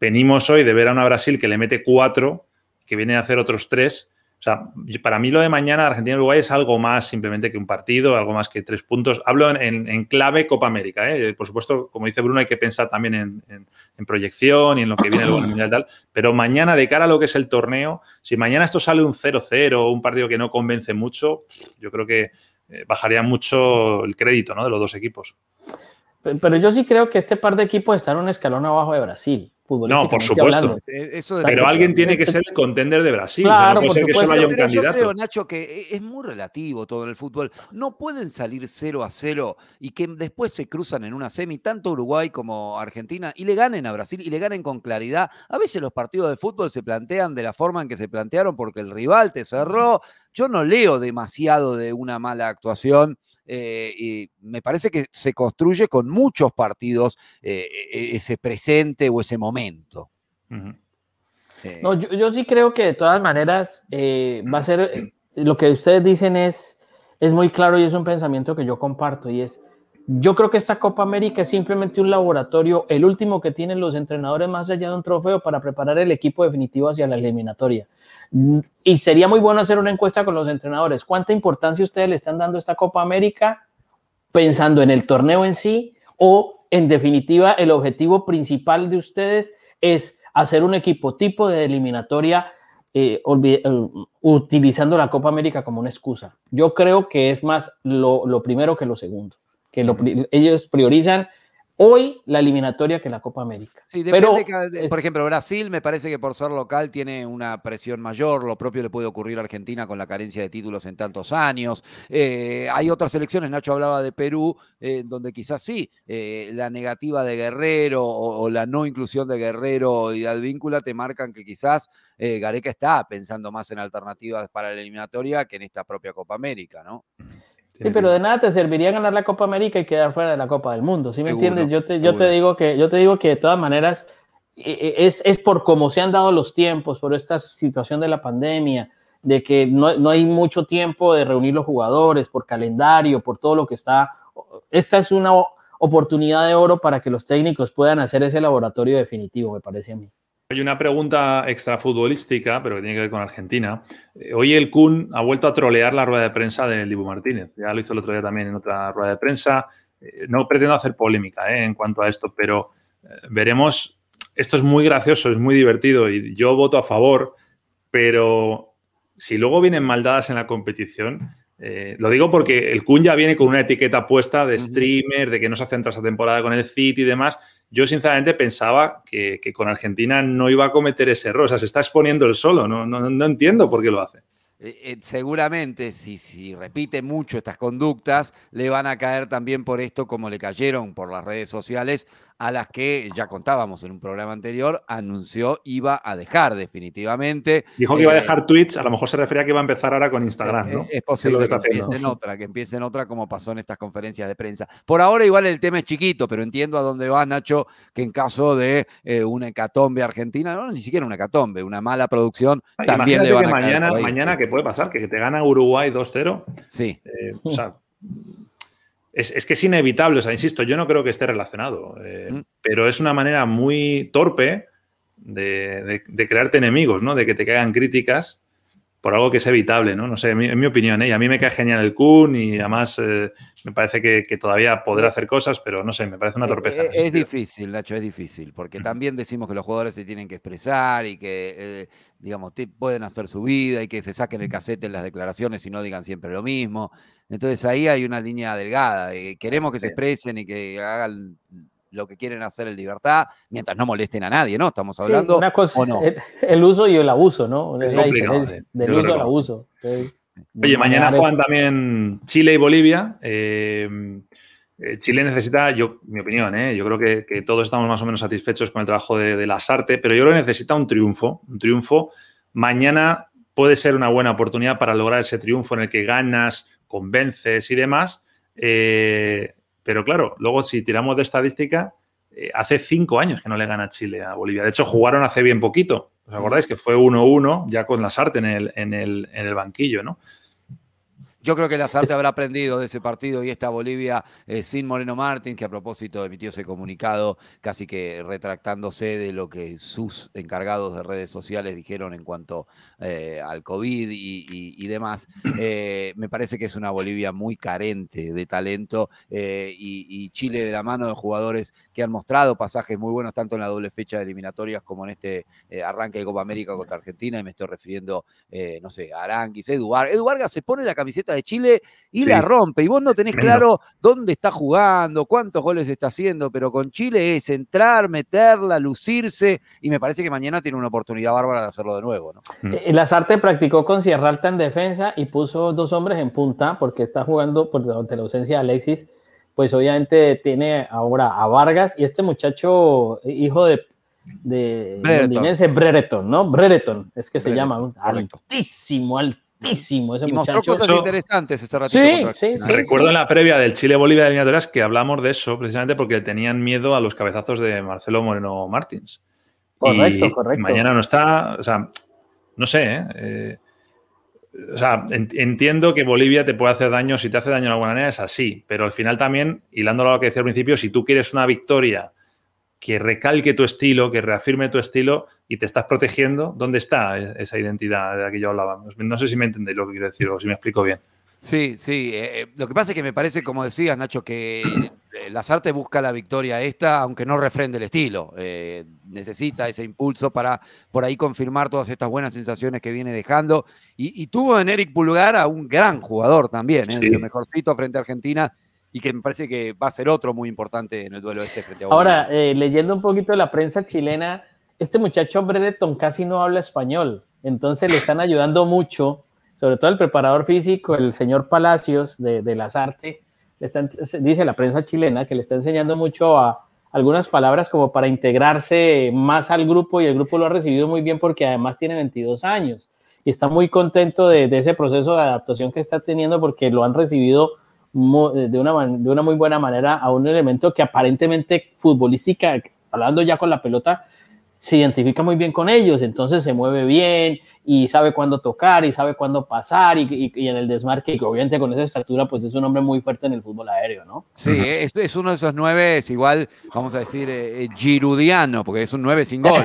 Venimos hoy de ver a una Brasil que le mete cuatro, que viene a hacer otros tres, o sea, para mí lo de mañana Argentina-Uruguay es algo más simplemente que un partido, algo más que tres puntos. Hablo en, clave Copa América. ¿eh? Por supuesto, como dice Bruno, hay que pensar también en, proyección y en lo que viene el Mundial y tal. Pero mañana, de cara a lo que es el torneo, si mañana esto sale un 0-0 o un partido que no convence mucho, yo creo que eh, bajaría mucho el crédito ¿no? de los dos equipos. Pero yo sí creo que este par de equipos están un escalón abajo de Brasil. No, por supuesto. Eh, pero alguien tiene que ser el contender de Brasil. Claro, no que solo haya un candidato. Yo creo, Nacho, que es muy relativo todo en el fútbol. No pueden salir 0 a 0 y que después se cruzan en una semi, tanto Uruguay como Argentina, y le ganen a Brasil y le ganen con claridad. A veces los partidos de fútbol se plantean de la forma en que se plantearon porque el rival te cerró. Yo no leo demasiado de una mala actuación eh, y me parece que se construye con muchos partidos eh, e, ese presente o ese momento. Eh, no, yo, sí creo que de todas maneras va a ser, lo que ustedes dicen es, es muy claro y es un pensamiento que yo comparto y es, yo creo que esta Copa América es simplemente un laboratorio, el último que tienen los entrenadores más allá de un trofeo para preparar el equipo definitivo hacia la eliminatoria. Y sería muy bueno hacer una encuesta con los entrenadores. ¿Cuánta importancia ustedes le están dando a esta Copa América pensando en el torneo en sí o en definitiva el objetivo principal de ustedes es hacer un equipo tipo de eliminatoria eh, eh, utilizando la Copa América como una excusa? Yo creo que es más lo primero que lo segundo que ellos priorizan hoy la eliminatoria que la Copa América. Sí, depende Pero, por ejemplo, Brasil me parece que por ser local tiene una presión mayor, lo propio le puede ocurrir a Argentina con la carencia de títulos en tantos años. Eh, hay otras elecciones, Nacho hablaba de Perú, eh, donde quizás sí, eh, la negativa de Guerrero o, la no inclusión de Guerrero y de Advíncula te marcan que quizás Gareca está pensando más en alternativas para la eliminatoria que en esta propia Copa América, ¿no? Sí, pero de nada te serviría ganar la Copa América y quedar fuera de la Copa del Mundo. ¿Sí me entiendes? Yo te, yo te digo que yo te digo que de todas maneras e, e, es, es por cómo se han dado los tiempos, por esta situación de la pandemia, de que no, no, hay mucho tiempo de reunir los jugadores, por calendario, por todo lo que está. Esta es una oportunidad de oro para que los técnicos puedan hacer ese laboratorio definitivo, me parece a mí. Hay una pregunta extrafutbolística, pero que tiene que ver con Argentina. Eh, hoy el Kun ha vuelto a trolear la rueda de prensa del Dibu Martínez. Ya lo hizo el otro día también en otra rueda de prensa. Eh, no pretendo hacer polémica eh, en cuanto a esto, pero veremos. Esto es muy gracioso, es muy divertido y yo voto a favor, pero si luego vienen maldadas en la competición, lo digo porque el Kun ya viene con una etiqueta puesta de streamer, de que no se centra esa temporada con el City y demás. Yo sinceramente pensaba que, con Argentina no iba a cometer ese error. O sea, se está exponiendo el solo. No, no, entiendo por qué lo hace. Eh, eh, seguramente, si, si repite mucho estas conductas, le van a caer también por esto, como le cayeron por las redes sociales a las que ya contábamos en un programa anterior, anunció iba a dejar definitivamente. Dijo que iba a eh, dejar Twitch, a lo mejor se refería a que iba a empezar ahora con Instagram, ¿no? Es, posible que, empiece en otra, que empiece en otra como pasó en estas conferencias de prensa. Por ahora igual el tema es chiquito, pero entiendo a dónde va Nacho, que en caso de eh, una hecatombe argentina, no, ni siquiera una hecatombe, una mala producción, ah, también le van a mañana, mañana, ¿qué puede pasar? Que te gana Uruguay 2-0. Sí. Eh, o sea, es, que es inevitable, o sea, insisto, yo no creo que esté relacionado, eh, mm. pero es una manera muy torpe de, crearte enemigos, ¿no? De que te caigan críticas por algo que es evitable, ¿no? No sé, en mi, opinión, ¿eh? a mí me cae genial el Kun y además eh, me parece que, todavía podrá hacer cosas, pero no sé, me parece una eh, torpeza. Es, difícil, Nacho, es difícil, porque también decimos que los jugadores se tienen que expresar y que, digamos, pueden hacer su vida y que se saquen el casete en las declaraciones y no digan siempre lo mismo. Entonces ahí hay una línea delgada. queremos que se expresen y que hagan lo que quieren hacer en libertad, mientras no molesten a nadie, ¿no? Estamos hablando. una cosa, el, uso y el abuso, ¿no? Es la diferencia del uso al abuso. Oye, mañana juegan también Chile y Bolivia. Eh, eh, Chile necesita, yo, mi opinión, eh, yo creo que, todos estamos más o menos satisfechos con el trabajo de, de las artes, pero yo creo que necesita un triunfo. Un triunfo. Mañana puede ser una buena oportunidad para lograr ese triunfo en el que ganas, convences y demás. Eh, pero claro, luego si tiramos de estadística, eh, hace cinco años que no le gana Chile a Bolivia. De hecho, jugaron hace bien poquito. ¿Os acordáis que fue 1-1 ya con la Sarte en el, en el, en el banquillo, ¿no? Yo creo que Lazarte habrá aprendido de ese partido y esta Bolivia eh, sin Moreno Martín, que a propósito emitió ese comunicado casi que retractándose de lo que sus encargados de redes sociales dijeron en cuanto eh, al COVID y, demás. (clears throat) Eh, me parece que es una Bolivia muy carente de talento y, Chile de la mano de jugadores que han mostrado pasajes muy buenos tanto en la doble fecha de eliminatorias como en este arranque de Copa América contra Argentina y me estoy refiriendo, no sé, a Aranguis, Edu Vargas. Edu Vargas se pone la camiseta de Chile y la rompe. Y vos no tenés claro dónde está jugando, cuántos goles está haciendo, pero con Chile es entrar, meterla, lucirse, y me parece que mañana tiene una oportunidad bárbara de hacerlo de nuevo. ¿no? Mm. Eh, Lazarte practicó con Sierra Alta en defensa y puso dos hombres en punta porque está jugando por la ausencia de Alexis. Pues obviamente tiene ahora a Vargas y este muchacho, hijo de de Brereton. ¿no? Brereton, es que se llama, altísimo, altísimo ese y mostró cosas interesantes ese ratito. Sí, sí, sí, Recuerdo en la previa del Chile-Bolivia de eliminatorias que hablamos de eso precisamente porque tenían miedo a los cabezazos de Marcelo Moreno Martins. Correcto, correcto. Mañana no está, o sea, no sé, ¿eh? eh o sea, entiendo que Bolivia te puede hacer daño, si te hace daño de alguna manera es así, pero al final también, hilándolo lo que decía al principio, si tú quieres una victoria que recalque tu estilo, que reafirme tu estilo y te estás protegiendo, ¿dónde está e-, esa identidad de la que yo hablaba? No sé si me entendéis lo que quiero decir o si me explico bien. Sí, sí. Eh, eh, lo que pasa es que me parece, como decías, Nacho, que Lazarte busca la victoria esta, aunque no refrende el estilo. necesita ese impulso para por ahí confirmar todas estas buenas sensaciones que viene dejando. Y, tuvo en Eric Pulgar a un gran jugador también, el mejorcito frente a Argentina y que me parece que va a ser otro muy importante en el duelo este frente a Ahora, eh, leyendo un poquito de la prensa chilena, este muchacho Bredeton casi no habla español, entonces le están ayudando mucho, sobre todo el preparador físico, el señor Palacios de, de Artes, dice la prensa chilena que le está enseñando mucho a algunas palabras como para integrarse más al grupo y el grupo lo ha recibido muy bien porque además tiene 22 años y está muy contento de, de ese proceso de adaptación que está teniendo porque lo han recibido de una, de una muy buena manera a un elemento que aparentemente futbolística, hablando ya con la pelota, se identifica muy bien con ellos, entonces se mueve bien y sabe cuándo tocar y sabe cuándo pasar y, en el desmarque, y obviamente con esa estatura, pues es un hombre muy fuerte en el fútbol aéreo, ¿no? Sí, es, es uno de esos nueve, es igual, vamos a decir, eh, girudiano, porque es un nueve sin gol.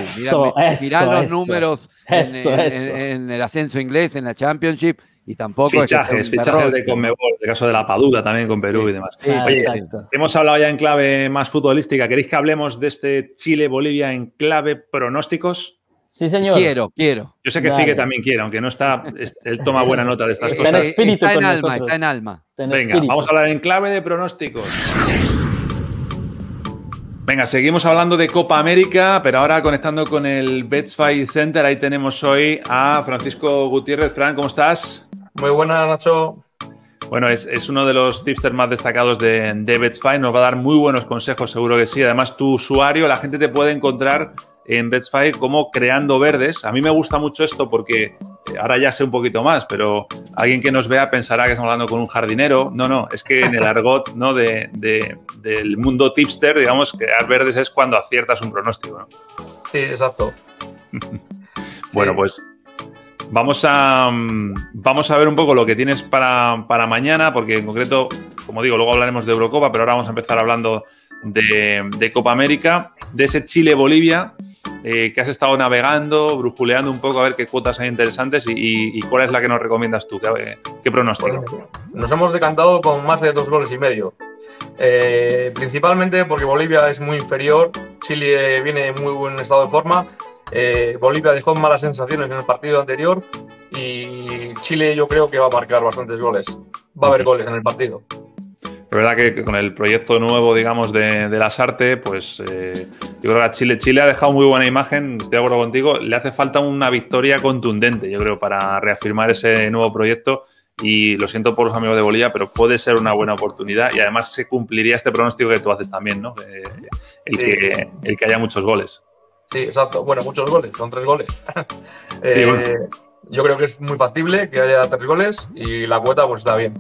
Mirá, los números en, el ascenso inglés, en la Championship, y tampoco fichajes, fichajes de Conmebol, el caso de la Paduda también con Perú y demás. Oye, hemos hablado ya en clave más futbolística. ¿Queréis que hablemos de este Chile-Bolivia en clave pronósticos? Sí, señor. Quiero, quiero. Yo sé que Figue también quiere, aunque no está, él toma buena nota de estas está cosas. En espíritu está en alma, está en alma. Venga, vamos a hablar en clave de pronósticos. Venga, seguimos hablando de Copa América, pero ahora conectando con el Betsfight Center. Ahí tenemos hoy a Francisco Gutiérrez. Fran, ¿cómo estás? Muy buena, Nacho. Bueno, es, uno de los tipsters más destacados de, de. Nos va a dar muy buenos consejos, seguro que sí. Además, tu usuario, la gente te puede encontrar en Betfair como creando verdes. A mí me gusta mucho esto porque ahora ya sé un poquito más, pero alguien que nos vea pensará que estamos hablando con un jardinero. No, no, es que en el argot ¿no? de, del mundo tipster, digamos, crear verdes es cuando aciertas un pronóstico. Sí, exacto. (laughs) bueno, pues Vamos a, mm, vamos a ver un poco lo que tienes para, mañana, porque en concreto, como digo, luego hablaremos de Eurocopa, pero ahora vamos a empezar hablando de, Copa América, de ese Chile-Bolivia, eh, que has estado navegando, brujuleando un poco a ver qué cuotas hay interesantes y, cuál es la que nos recomiendas tú, qué, qué pronóstico. nos hemos decantado con más de dos goles y medio. Eh, principalmente porque Bolivia es muy inferior, Chile viene en muy buen estado de forma eh, Bolivia dejó malas sensaciones en el partido anterior y Chile yo creo que va a marcar bastantes goles. Va a haber goles en el partido. Es verdad que con el proyecto nuevo, digamos, de, las artes, pues eh, yo creo que Chile, Chile ha dejado muy buena imagen, estoy de acuerdo contigo, le hace falta una victoria contundente, yo creo, para reafirmar ese nuevo proyecto y lo siento por los amigos de Bolivia, pero puede ser una buena oportunidad y además se cumpliría este pronóstico que tú haces también, ¿no? Eh, el, que, el que haya muchos goles. Sí, exacto. Bueno, muchos goles, son tres goles. (laughs) Eh, yo creo que es muy factible que haya tres goles y la cuota pues está bien.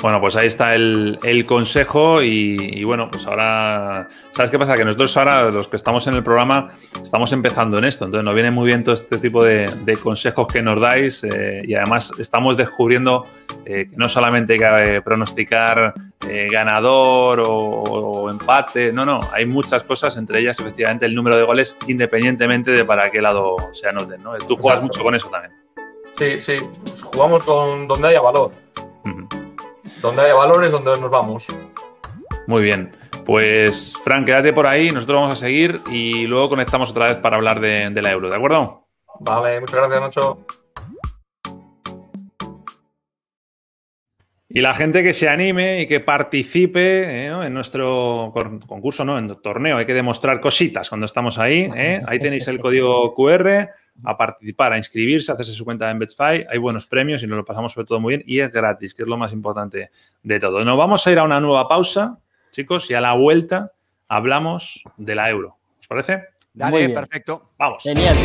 Bueno, pues ahí está el, consejo y, bueno, pues ahora, ¿sabes qué pasa? Que nosotros ahora, los que estamos en el programa, estamos empezando en esto, entonces nos viene muy bien todo este tipo de, consejos que nos dais eh, y además estamos descubriendo eh, que no solamente hay que eh, pronosticar ganador o, empate, no, no, hay muchas cosas, entre ellas efectivamente el número de goles independientemente de para qué lado se anoten, ¿no? Tú juegas mucho con eso también. Sí, sí, jugamos con donde haya valor. Donde haya valores, donde nos vamos. Muy bien. Pues, Frank, quédate por ahí, nosotros vamos a seguir y luego conectamos otra vez para hablar de, la euro, ¿de acuerdo? Vale, muchas gracias, Nacho. Y la gente que se anime y que participe ¿eh? en nuestro concurso, no, en el torneo, hay que demostrar cositas cuando estamos ahí. ¿eh? Ahí tenéis el código QR a participar, a inscribirse, a hacerse su cuenta en Betfair. Hay buenos premios y nos lo pasamos sobre todo muy bien y es gratis, que es lo más importante de todo. Nos vamos a ir a una nueva pausa, chicos, y a la vuelta hablamos de la euro. ¿Os parece? Dale, perfecto. Vamos. Genial.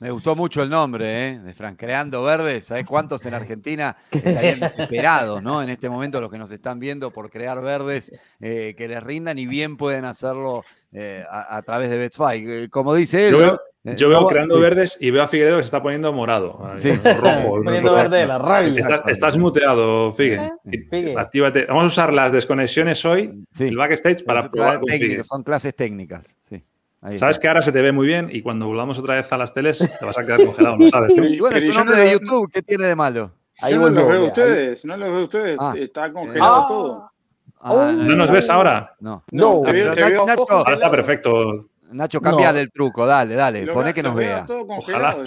Me gustó mucho el nombre, ¿eh? De Frank, Creando Verdes. ¿Sabes cuántos en Argentina estarían desesperados, ¿no? En este momento los que nos están viendo por crear verdes eh, que les rindan y bien pueden hacerlo eh, a, través de Betfair. Eh, como dice él. Yo veo, Creando Verdes y veo a Figueredo que se está poniendo morado. Sí. Rojo. (laughs) poniendo verde de la rabia. Estás, muteado, Figue. Actívate. Vamos a usar las desconexiones hoy, el backstage, para probar Son clases técnicas, sí. Sabes que ahora se te ve muy bien y cuando volvamos otra vez a las teles te vas a quedar congelado, ¿no sabes? (laughs) Y bueno, es un nombre de YouTube, ¿qué tiene de malo? Ahí no los veo ustedes, no los veo ustedes, ah. está congelado ah. todo. Ah, ¿No nos ves ahora? No. No, ahora está perfecto. Nacho, cambia el truco, dale, dale, pone que nos vea. Ojalá. (laughs)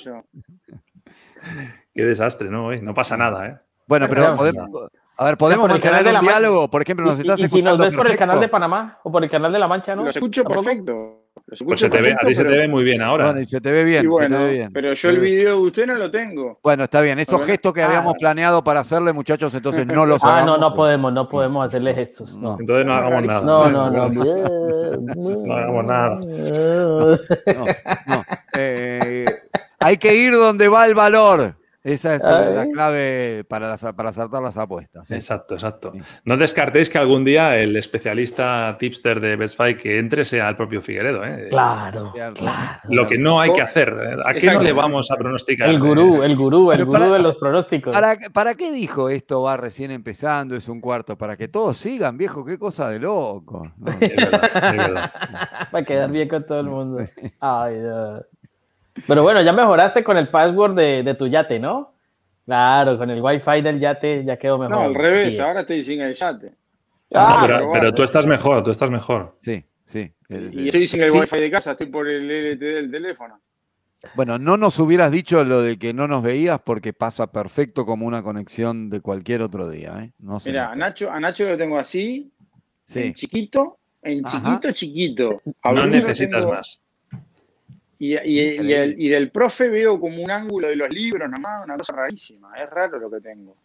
Qué desastre, ¿no? No pasa nada, ¿eh? Bueno, pero podemos, a ver, podemos mantener el diálogo. Por ejemplo, nos estás escuchando. Si nos ves por el canal de Panamá o por el canal de La Mancha, ¿no? Lo escucho perfecto. Pues se te ve, a ti se te ve muy bien ahora. Bueno, y se te ve bien, se te ve bien. Pero yo el video de usted no lo tengo. Bueno, está bien. Esos gestos que habíamos planeado para hacerle, muchachos, entonces no los hagamos. (laughs) Ah, no, no podemos, no podemos hacerle gestos. No. Entonces no hagamos nada. No, no, no. (laughs) no hagamos nada. No, eh, hay que ir donde va el valor. Esa es la clave para, para acertar las apuestas. Exacto, exacto. No descartéis que algún día el especialista tipster de Best Fight que entre sea el propio Figueredo. ¿eh? Claro, claro. Lo que no hay que hacer. ¿eh? ¿A qué no le vamos a pronosticar? El gurú, el gurú, el gurú de los pronósticos. Para, ¿Para qué dijo esto va recién empezando, es un cuarto? Para que todos sigan, viejo, qué cosa de loco. (laughs) Va a quedar bien con todo el mundo. Ay, Dios. Pero bueno, ya mejoraste con el password de, tu yate, ¿no? Claro, con el wifi del yate ya quedó mejor. No, al revés, ahora estoy sin el yate. Ah, pero, tú estás mejor, tú estás mejor. Sí, sí. Y estoy sin el wifi de casa, estoy por el LTE del teléfono. Bueno, no nos hubieras dicho lo de que no nos veías porque pasa perfecto como una conexión de cualquier otro día. ¿eh? Mira, a Nacho, a Nacho lo tengo así, chiquito, en chiquito, chiquito. no necesitas más. Y, y, del profe veo como un ángulo de los libros nomás, una cosa rarísima. Es raro lo que tengo.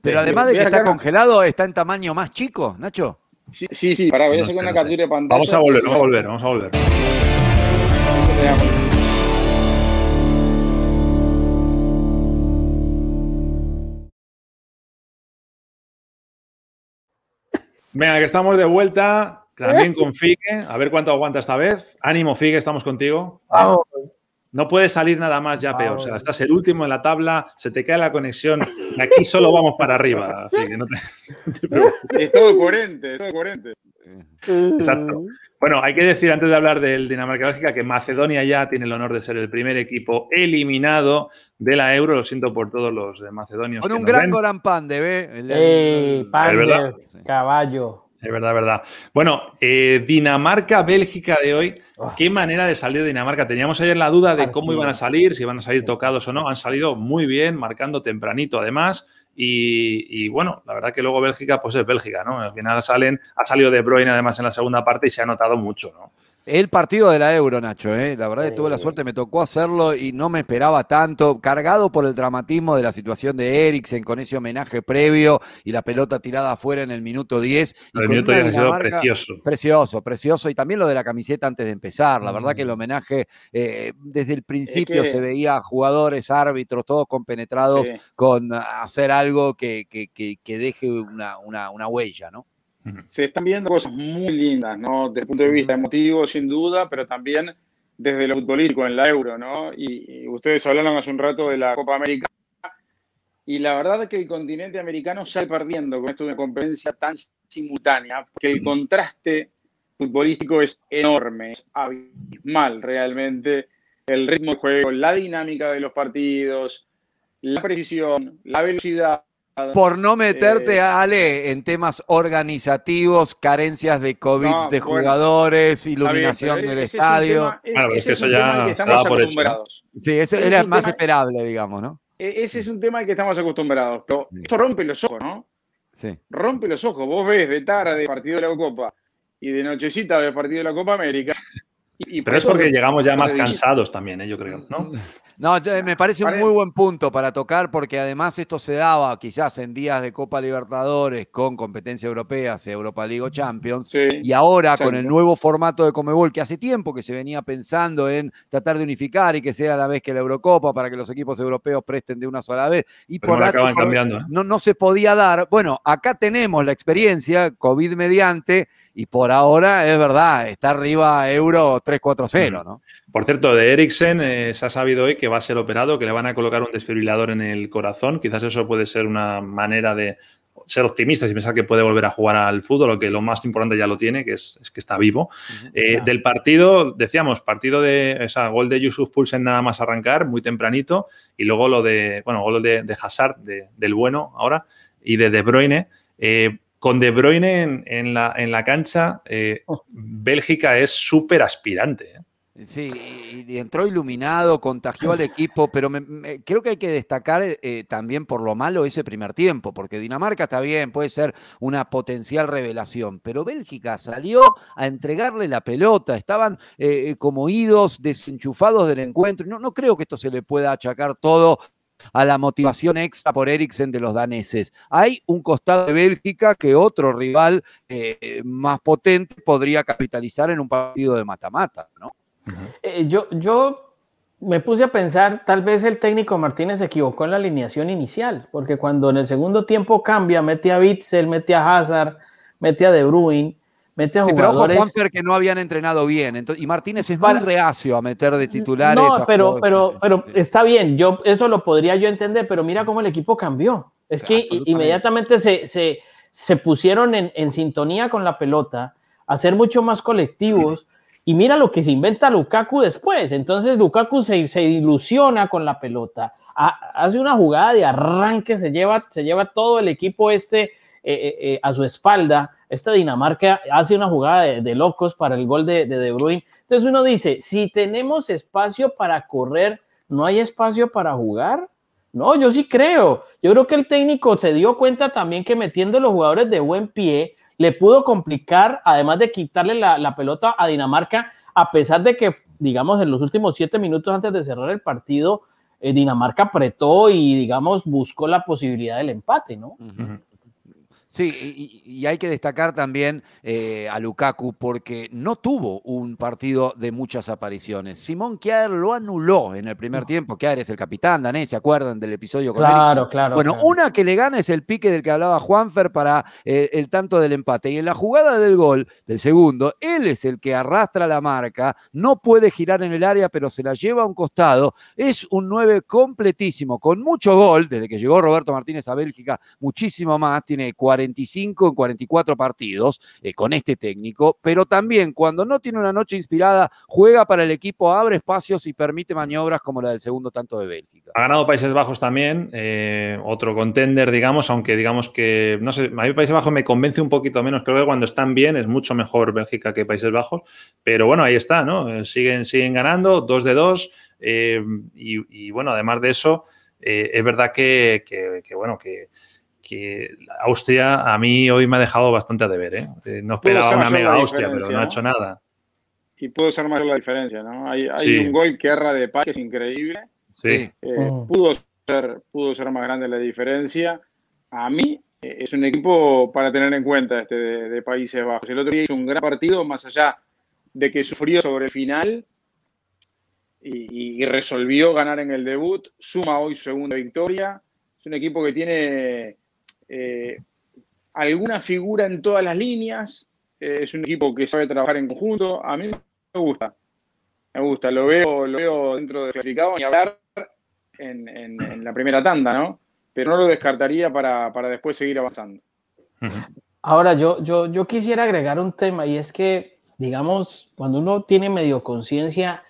Pero además de que está congelado, ¿está en tamaño más chico, Nacho? Sí, sí, sí. Pará, voy a sacar una captura de pantalla. Vamos a volver, vamos a volver, vamos a volver. Venga, que estamos de vuelta. También con Figue. A ver cuánto aguanta esta vez. Ánimo, Figue, estamos contigo. Vamos. No puede salir nada más ya peor. O sea, estás el último en la tabla, se te cae la conexión. Aquí solo vamos para arriba, Figue. es todo coherente, es todo coherente. Exacto. Bueno, hay que decir antes de hablar del Dinamarca-Bélgica que Macedonia ya tiene el honor de ser el primer equipo eliminado de la Euro. Lo siento por todos los de macedonios. Con un gran Goran Pande, ¿ve? caballo. Es verdad, es verdad. Bueno, eh, Dinamarca-Bélgica de hoy. Ah. Qué manera de salir de Dinamarca. Teníamos ayer la duda de cómo iban a salir, si iban a salir tocados o no. Han salido muy bien, marcando tempranito además. Y, bueno, la verdad que luego Bélgica, pues es Bélgica, ¿no? Al final salen, ha salido De Bruyne además en la segunda parte y se ha notado mucho, ¿no? El partido de la Euro, Nacho, ¿eh? la verdad que tuve la suerte, me tocó hacerlo y no me esperaba tanto, cargado por el dramatismo de la situación de Eriksen con ese homenaje previo y la pelota tirada afuera en el minuto 10. el minuto 10 ha sido precioso. Precioso, precioso. Y también lo de la camiseta antes de empezar. La verdad que el mm. homenaje, eh, desde el principio se veía jugadores, árbitros, todos compenetrados con hacer algo que, deje una, una huella, ¿no? Se están viendo cosas muy lindas, ¿no? Desde el punto de vista emotivo, sin duda, pero también desde lo futbolístico en la Euro, ¿no? Y, ustedes hablaron hace un rato de la Copa América. Y la verdad es que el continente americano sale perdiendo con esto de una competencia tan simultánea, porque el contraste futbolístico es enorme, es abismal realmente. El ritmo de juego, la dinámica de los partidos, la precisión, la velocidad, por no meterte, eh, Ale, en temas organizativos, carencias de COVID de jugadores, iluminación del estadio. claro, es que eso ya estaba por hecho. Sí, eso era más esperable, digamos, ¿no? E-, ese es un tema al que estamos acostumbrados. Pero esto rompe los ojos, ¿no? Sí. Rompe los ojos. Vos ves de tarde partido de la Copa y de nochecita de partido de la Copa América (laughs) pero es porque llegamos ya más cansados también, ¿eh? yo creo, ¿no? (laughs) No, me parece un muy buen punto para tocar porque además esto se daba quizás en días de Copa Libertadores con competencia europea, sea Europa League o Champions, y ahora con el nuevo formato de Comebol que hace tiempo que se venía pensando en tratar de unificar y que sea a la vez que la Eurocopa para que los equipos europeos presten de una sola vez. Y por acaban cambiando. ¿eh? No, no se podía dar. Bueno, acá tenemos la experiencia, COVID mediante, y por ahora es verdad, está arriba Euro 3-4-0, ¿no? Por cierto, de Eriksen eh, se ha sabido hoy que va a ser operado, que le van a colocar un desfibrilador en el corazón. Quizás eso puede ser una manera de ser optimista y pensar que puede volver a jugar al fútbol, lo que lo más importante ya lo tiene, que es, que está vivo. Eh, del partido, decíamos, partido de esa gol de Yusuf Pulsen nada más arrancar, muy tempranito, y luego lo de, bueno, gol de, de Hazard, del bueno ahora, y de De Bruyne. Eh, con De Bruyne en, la, en la, cancha, eh, oh. Bélgica es súper aspirante. ¿eh? Sí, y entró iluminado, contagió al equipo, pero creo que hay que destacar eh, también por lo malo ese primer tiempo, porque Dinamarca está bien, puede ser una potencial revelación, pero Bélgica salió a entregarle la pelota, estaban como idos, desenchufados del encuentro. No, no creo que esto se le pueda achacar todo a la motivación extra por Eriksen de los daneses. Hay un costado de Bélgica que otro rival eh, más potente podría capitalizar en un partido de mata-mata, ¿no? Eh, yo, yo me puse a pensar, tal vez el técnico Martínez se equivocó en la alineación inicial, porque cuando en el segundo tiempo cambia, mete a Witzel, mete a Hazard, mete a De Bruyne, Mete a sí, pero ojo, Juanfer, que no habían entrenado bien. Entonces, y Martínez es muy reacio a meter de titulares. No, pero, pero, pero está bien. Yo, eso lo podría yo entender, pero mira cómo el equipo cambió. Es que inmediatamente se, se, se pusieron en, en, sintonía con la pelota, a ser mucho más colectivos. Y mira lo que se inventa Lukaku después. Entonces Lukaku se, se ilusiona con la pelota. hace una jugada de arranque, se lleva, se lleva todo el equipo este eh, eh, eh, a su espalda esta Dinamarca hace una jugada de, locos para el gol de, de De Bruyne. Entonces uno dice, si tenemos espacio para correr, ¿no hay espacio para jugar? No, yo sí creo. Yo creo que el técnico se dio cuenta también que metiendo los jugadores de buen pie le pudo complicar, además de quitarle la, pelota a Dinamarca, a pesar de que, digamos, en los últimos siete minutos antes de cerrar el partido, eh, Dinamarca apretó y, digamos, buscó la posibilidad del empate, ¿no? Sí, y, hay que destacar también eh, a Lukaku porque no tuvo un partido de muchas apariciones. Simón Kjaer lo anuló en el primer tiempo. Kjaer es el capitán danés, ¿se acuerdan del episodio con Claro, claro. Bueno, una que le gana es el pique del que hablaba Juanfer para eh, el tanto del empate. Y en la jugada del gol, del segundo, él es el que arrastra la marca, no puede girar en el área, pero se la lleva a un costado. Es un 9 completísimo, con mucho gol, desde que llegó Roberto Martínez a Bélgica, muchísimo más, tiene 40 45 en 44 partidos eh, con este técnico, pero también cuando no tiene una noche inspirada, juega para el equipo, abre espacios y permite maniobras como la del segundo tanto de Bélgica. Ha ganado Países Bajos también, eh, otro contender, digamos, aunque digamos que, no sé, a mí Países Bajos me convence un poquito menos, creo que cuando están bien es mucho mejor Bélgica que Países Bajos, pero bueno, ahí está, ¿no? Eh, siguen, siguen ganando, dos de dos, y, bueno, además de eso, es verdad que bueno, que que Austria a mí hoy me ha dejado bastante a deber. ¿eh? eh no esperaba una mega Austria, pero no ha hecho nada. Y pudo ser más la diferencia, ¿no? Hay, un gol que erra de paz que es increíble. Sí. Eh, oh. pudo, ser, pudo ser más grande la diferencia. A mí eh, es un equipo para tener en cuenta este de, Países Bajos. El otro día hizo un gran partido, más allá de que sufrió sobre el final y, y resolvió ganar en el debut. Suma hoy su segunda victoria. Es un equipo que tiene eh, alguna figura en todas las líneas. Eh, es un equipo que sabe trabajar en conjunto. A mí me gusta. Me gusta. Lo veo, lo veo dentro de clasificado y hablar en, la primera tanda, ¿no? Pero no lo descartaría para, después seguir avanzando. Ahora, yo, yo, yo quisiera agregar un tema y es que, digamos, cuando uno tiene medio conciencia,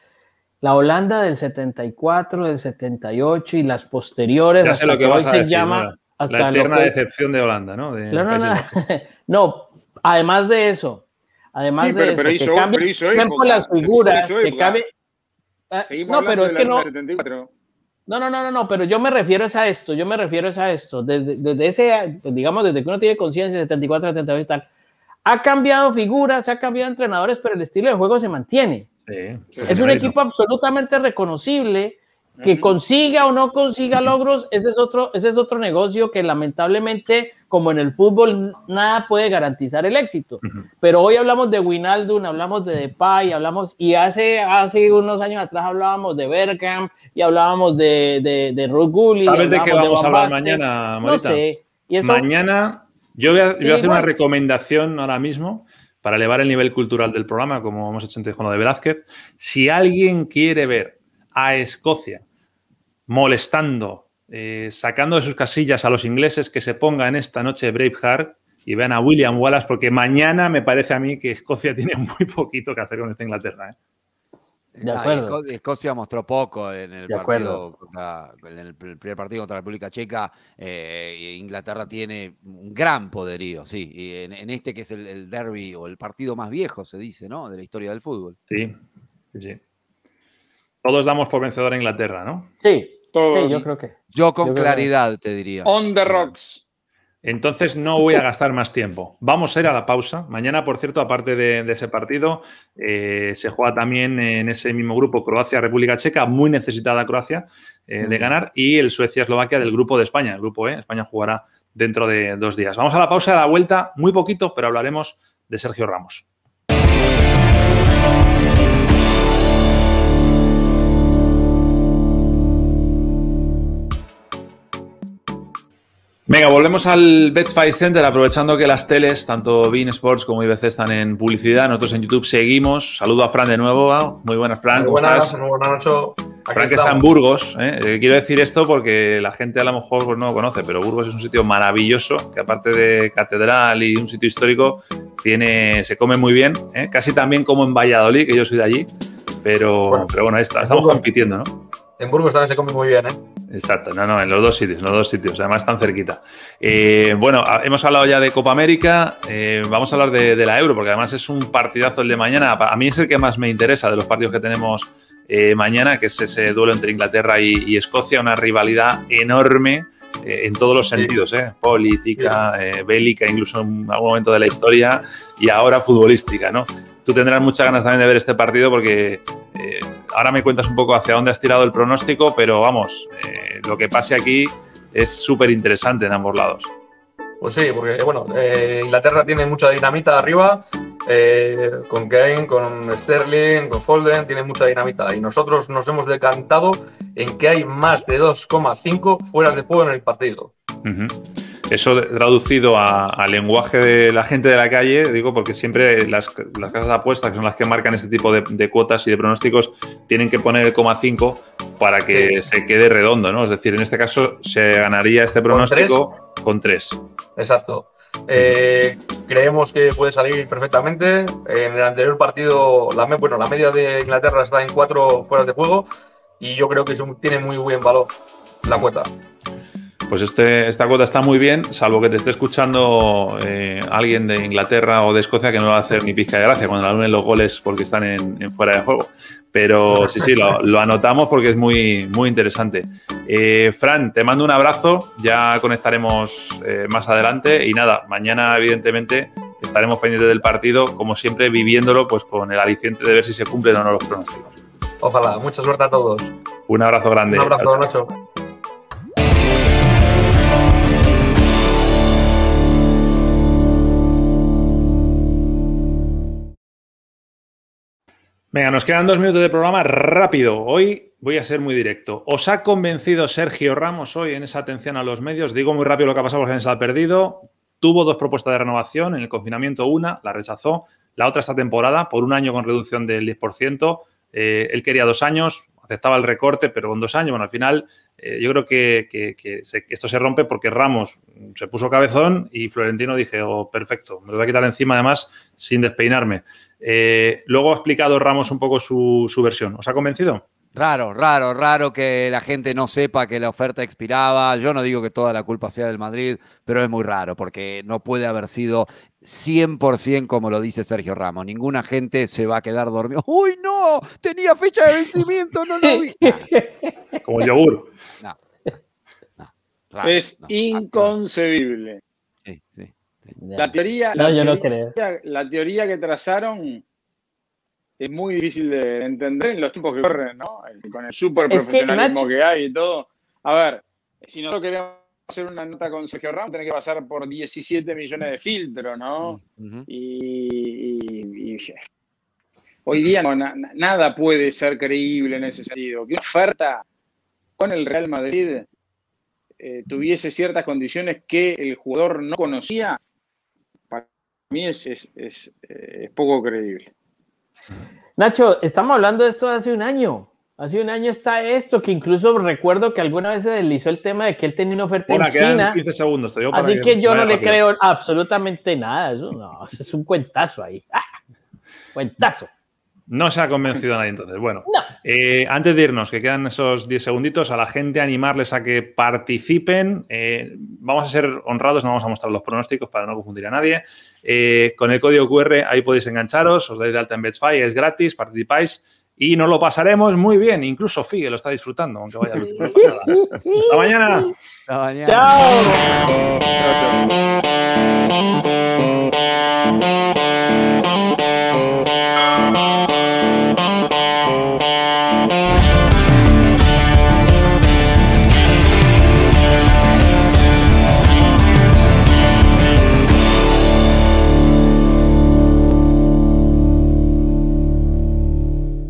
la Holanda del 74, del 78 y las posteriores, ya sé lo que, hoy se llama la eterna decepción de Holanda, ¿no? no, no, no. (laughs) no, además de eso, además de eso, que cambia las figuras, que cabe... Eh, no, pero es que no... No, no, no, no, no, pero yo me refiero a esto, yo me refiero a esto, desde, desde ese, digamos, desde que uno tiene conciencia, 74, 78 y tal, ha cambiado figuras, ha cambiado entrenadores, pero el estilo de juego se mantiene. Sí, es un equipo absolutamente reconocible, que consiga o no consiga logros, ese es otro, ese es otro negocio que lamentablemente, como en el fútbol, nada puede garantizar el éxito. Pero hoy hablamos de Winaldun, hablamos de Depay, hablamos, y hace, hace unos años atrás hablábamos de Bergkamp y hablábamos de, de, de ¿Sabes de qué vamos a hablar mañana, No sé. Mañana yo voy a, hacer una recomendación ahora mismo para elevar el nivel cultural del programa, como hemos hecho antes con lo de Velázquez. Si alguien quiere ver a Escocia molestando, eh, sacando de sus casillas a los ingleses que se pongan esta noche Braveheart y vean a William Wallace, porque mañana me parece a mí que Escocia (laughs) tiene muy poquito que hacer con esta Inglaterra. ¿eh? Escocia mostró poco en el partido en el primer partido contra la República Checa. Eh, Inglaterra tiene un gran poderío, sí. Y en, este que es el, el, derby o el partido más viejo, se dice, ¿no? De la historia del fútbol. Sí, sí, sí. Todos damos por vencedor a Inglaterra, ¿no? Sí, yo creo que. Yo con claridad te diría. On the rocks. Entonces no voy a gastar más tiempo. Vamos a ir a la pausa. Mañana, por cierto, aparte de, ese partido, eh, se juega también en ese mismo grupo Croacia-República Checa, muy necesitada Croacia eh, de ganar, y el Suecia-Eslovaquia del grupo de España. El grupo E, España jugará dentro de dos días. Vamos a la pausa, a la vuelta, muy poquito, pero hablaremos de Sergio Ramos. Venga, volvemos al Betfair Center, aprovechando que las teles, tanto Bean Sports como IBC, están en publicidad. Nosotros en YouTube seguimos. Saludo a Fran de nuevo. Muy buenas, Fran. Muy buenas, muy buenas noches. Fran que está en Burgos. ¿eh? ¿eh? Quiero decir esto porque la gente a lo mejor pues, no lo conoce, pero Burgos es un sitio maravilloso, que aparte de catedral y un sitio histórico, tiene, se come muy bien. ¿eh? Casi también como en Valladolid, que yo soy de allí. Pero bueno, pero bueno está, estamos compitiendo, ¿no? En Burgos también se come muy bien, ¿eh? Exacto, no, no, en los dos sitios, en los dos sitios, además están cerquita. Eh, bueno, hemos hablado ya de Copa América, eh, vamos a hablar de, la Euro, porque además es un partidazo el de mañana. A mí es el que más me interesa de los partidos que tenemos eh, mañana, que es ese duelo entre Inglaterra y, Escocia, una rivalidad enorme eh, en todos los sentidos, ¿eh? política, bélica, incluso en algún momento de la historia y ahora futbolística, ¿no? Tú tendrás muchas ganas también de ver este partido porque ahora me cuentas un poco hacia dónde has tirado el pronóstico, pero vamos, lo que pase aquí es súper interesante en ambos lados. Pues sí, porque bueno, eh, Inglaterra tiene mucha dinamita arriba, eh, con Kane, con Sterling, con Folden, tiene mucha dinamita. Y nosotros nos hemos decantado en que hay más de 2,5 fuera de juego en el partido. Eso traducido a, lenguaje de la gente de la calle, digo, porque siempre las, casas de apuestas, que son las que marcan este tipo de, cuotas y de pronósticos, tienen que poner el coma 5 para que se quede redondo, ¿no? Es decir, en este caso se ganaría este pronóstico con 3. Exacto. Eh, creemos que puede salir perfectamente. En el anterior partido, la, bueno, la media de Inglaterra está en 4 fueras de juego y yo creo que tiene muy buen valor la cuota. Pues este, esta cuota está muy bien, salvo que te esté escuchando eh, alguien de Inglaterra o de Escocia que no va a hacer ni pizca de gracia cuando anulen los goles porque están en, fuera de juego. Pero sí, sí, lo, anotamos porque es muy, muy interesante. Eh, Fran, te mando un abrazo, ya conectaremos eh, más adelante y nada, mañana evidentemente estaremos pendientes del partido, como siempre viviéndolo pues con el aliciente de ver si se cumplen o no los pronósticos. Ojalá, mucha suerte a todos. Un abrazo grande. Un abrazo, Nacho. Venga, nos quedan dos minutos de programa rápido. Hoy voy a ser muy directo. ¿Os ha convencido Sergio Ramos hoy en esa atención a los medios? Digo muy rápido lo que ha pasado porque se ha perdido. Tuvo dos propuestas de renovación. En el confinamiento una, la rechazó. La otra esta temporada, por un año con reducción del 10%. Eh, él quería dos años, aceptaba el recorte, pero con dos años. Bueno, al final eh, yo creo que, esto se rompe porque Ramos se puso cabezón y Florentino dije, oh, perfecto, me lo voy a quitar encima además sin despeinarme. Eh, luego ha explicado Ramos un poco su, su versión. ¿Os ha convencido? Raro, raro, raro que la gente no sepa que la oferta expiraba. Yo no digo que toda la culpa sea del Madrid, pero es muy raro porque no puede haber sido 100% como lo dice Sergio Ramos. Ninguna gente se va a quedar dormido. ¡Uy, no! Tenía fecha de vencimiento, no lo vi. (laughs) Como yogur. No. es inconcebible. Sí, sí. La teoría, no, yo no creo. La teoría que trazaron es muy difícil de entender en los tiempos que corren, ¿no? Con el super profesionalismo que, hay y todo. A ver, si nosotros queremos hacer una nota con Sergio Ramos, tenemos que pasar por 17 millones de filtros, ¿no? y, hoy día nada puede ser creíble en ese sentido. Que una oferta con el Real Madrid eh, tuviese ciertas condiciones que el jugador no conocía, mí es, es, es eh, poco creíble. Nacho, estamos hablando de esto hace un año. Hace un año está esto, que incluso recuerdo que alguna vez se deslizó el tema de que él tenía una oferta en China. 15 segundos, así que, yo no le creo absolutamente nada. Eso, no, es un cuentazo ahí. (laughs) ¡Ah! Cuentazo. No se ha convencido a nadie entonces. Bueno, eh, antes de irnos, que quedan esos 10 segunditos, a la gente animarles a que participen. Eh, vamos a ser honrados, no vamos a mostrar los pronósticos para no confundir a nadie. Eh, con el código QR ahí podéis engancharos, os dais de alta en Betfy, es gratis, participáis y nos lo pasaremos muy bien. Incluso Figue lo está disfrutando, aunque vaya. Hasta mañana. Hasta mañana. Chao.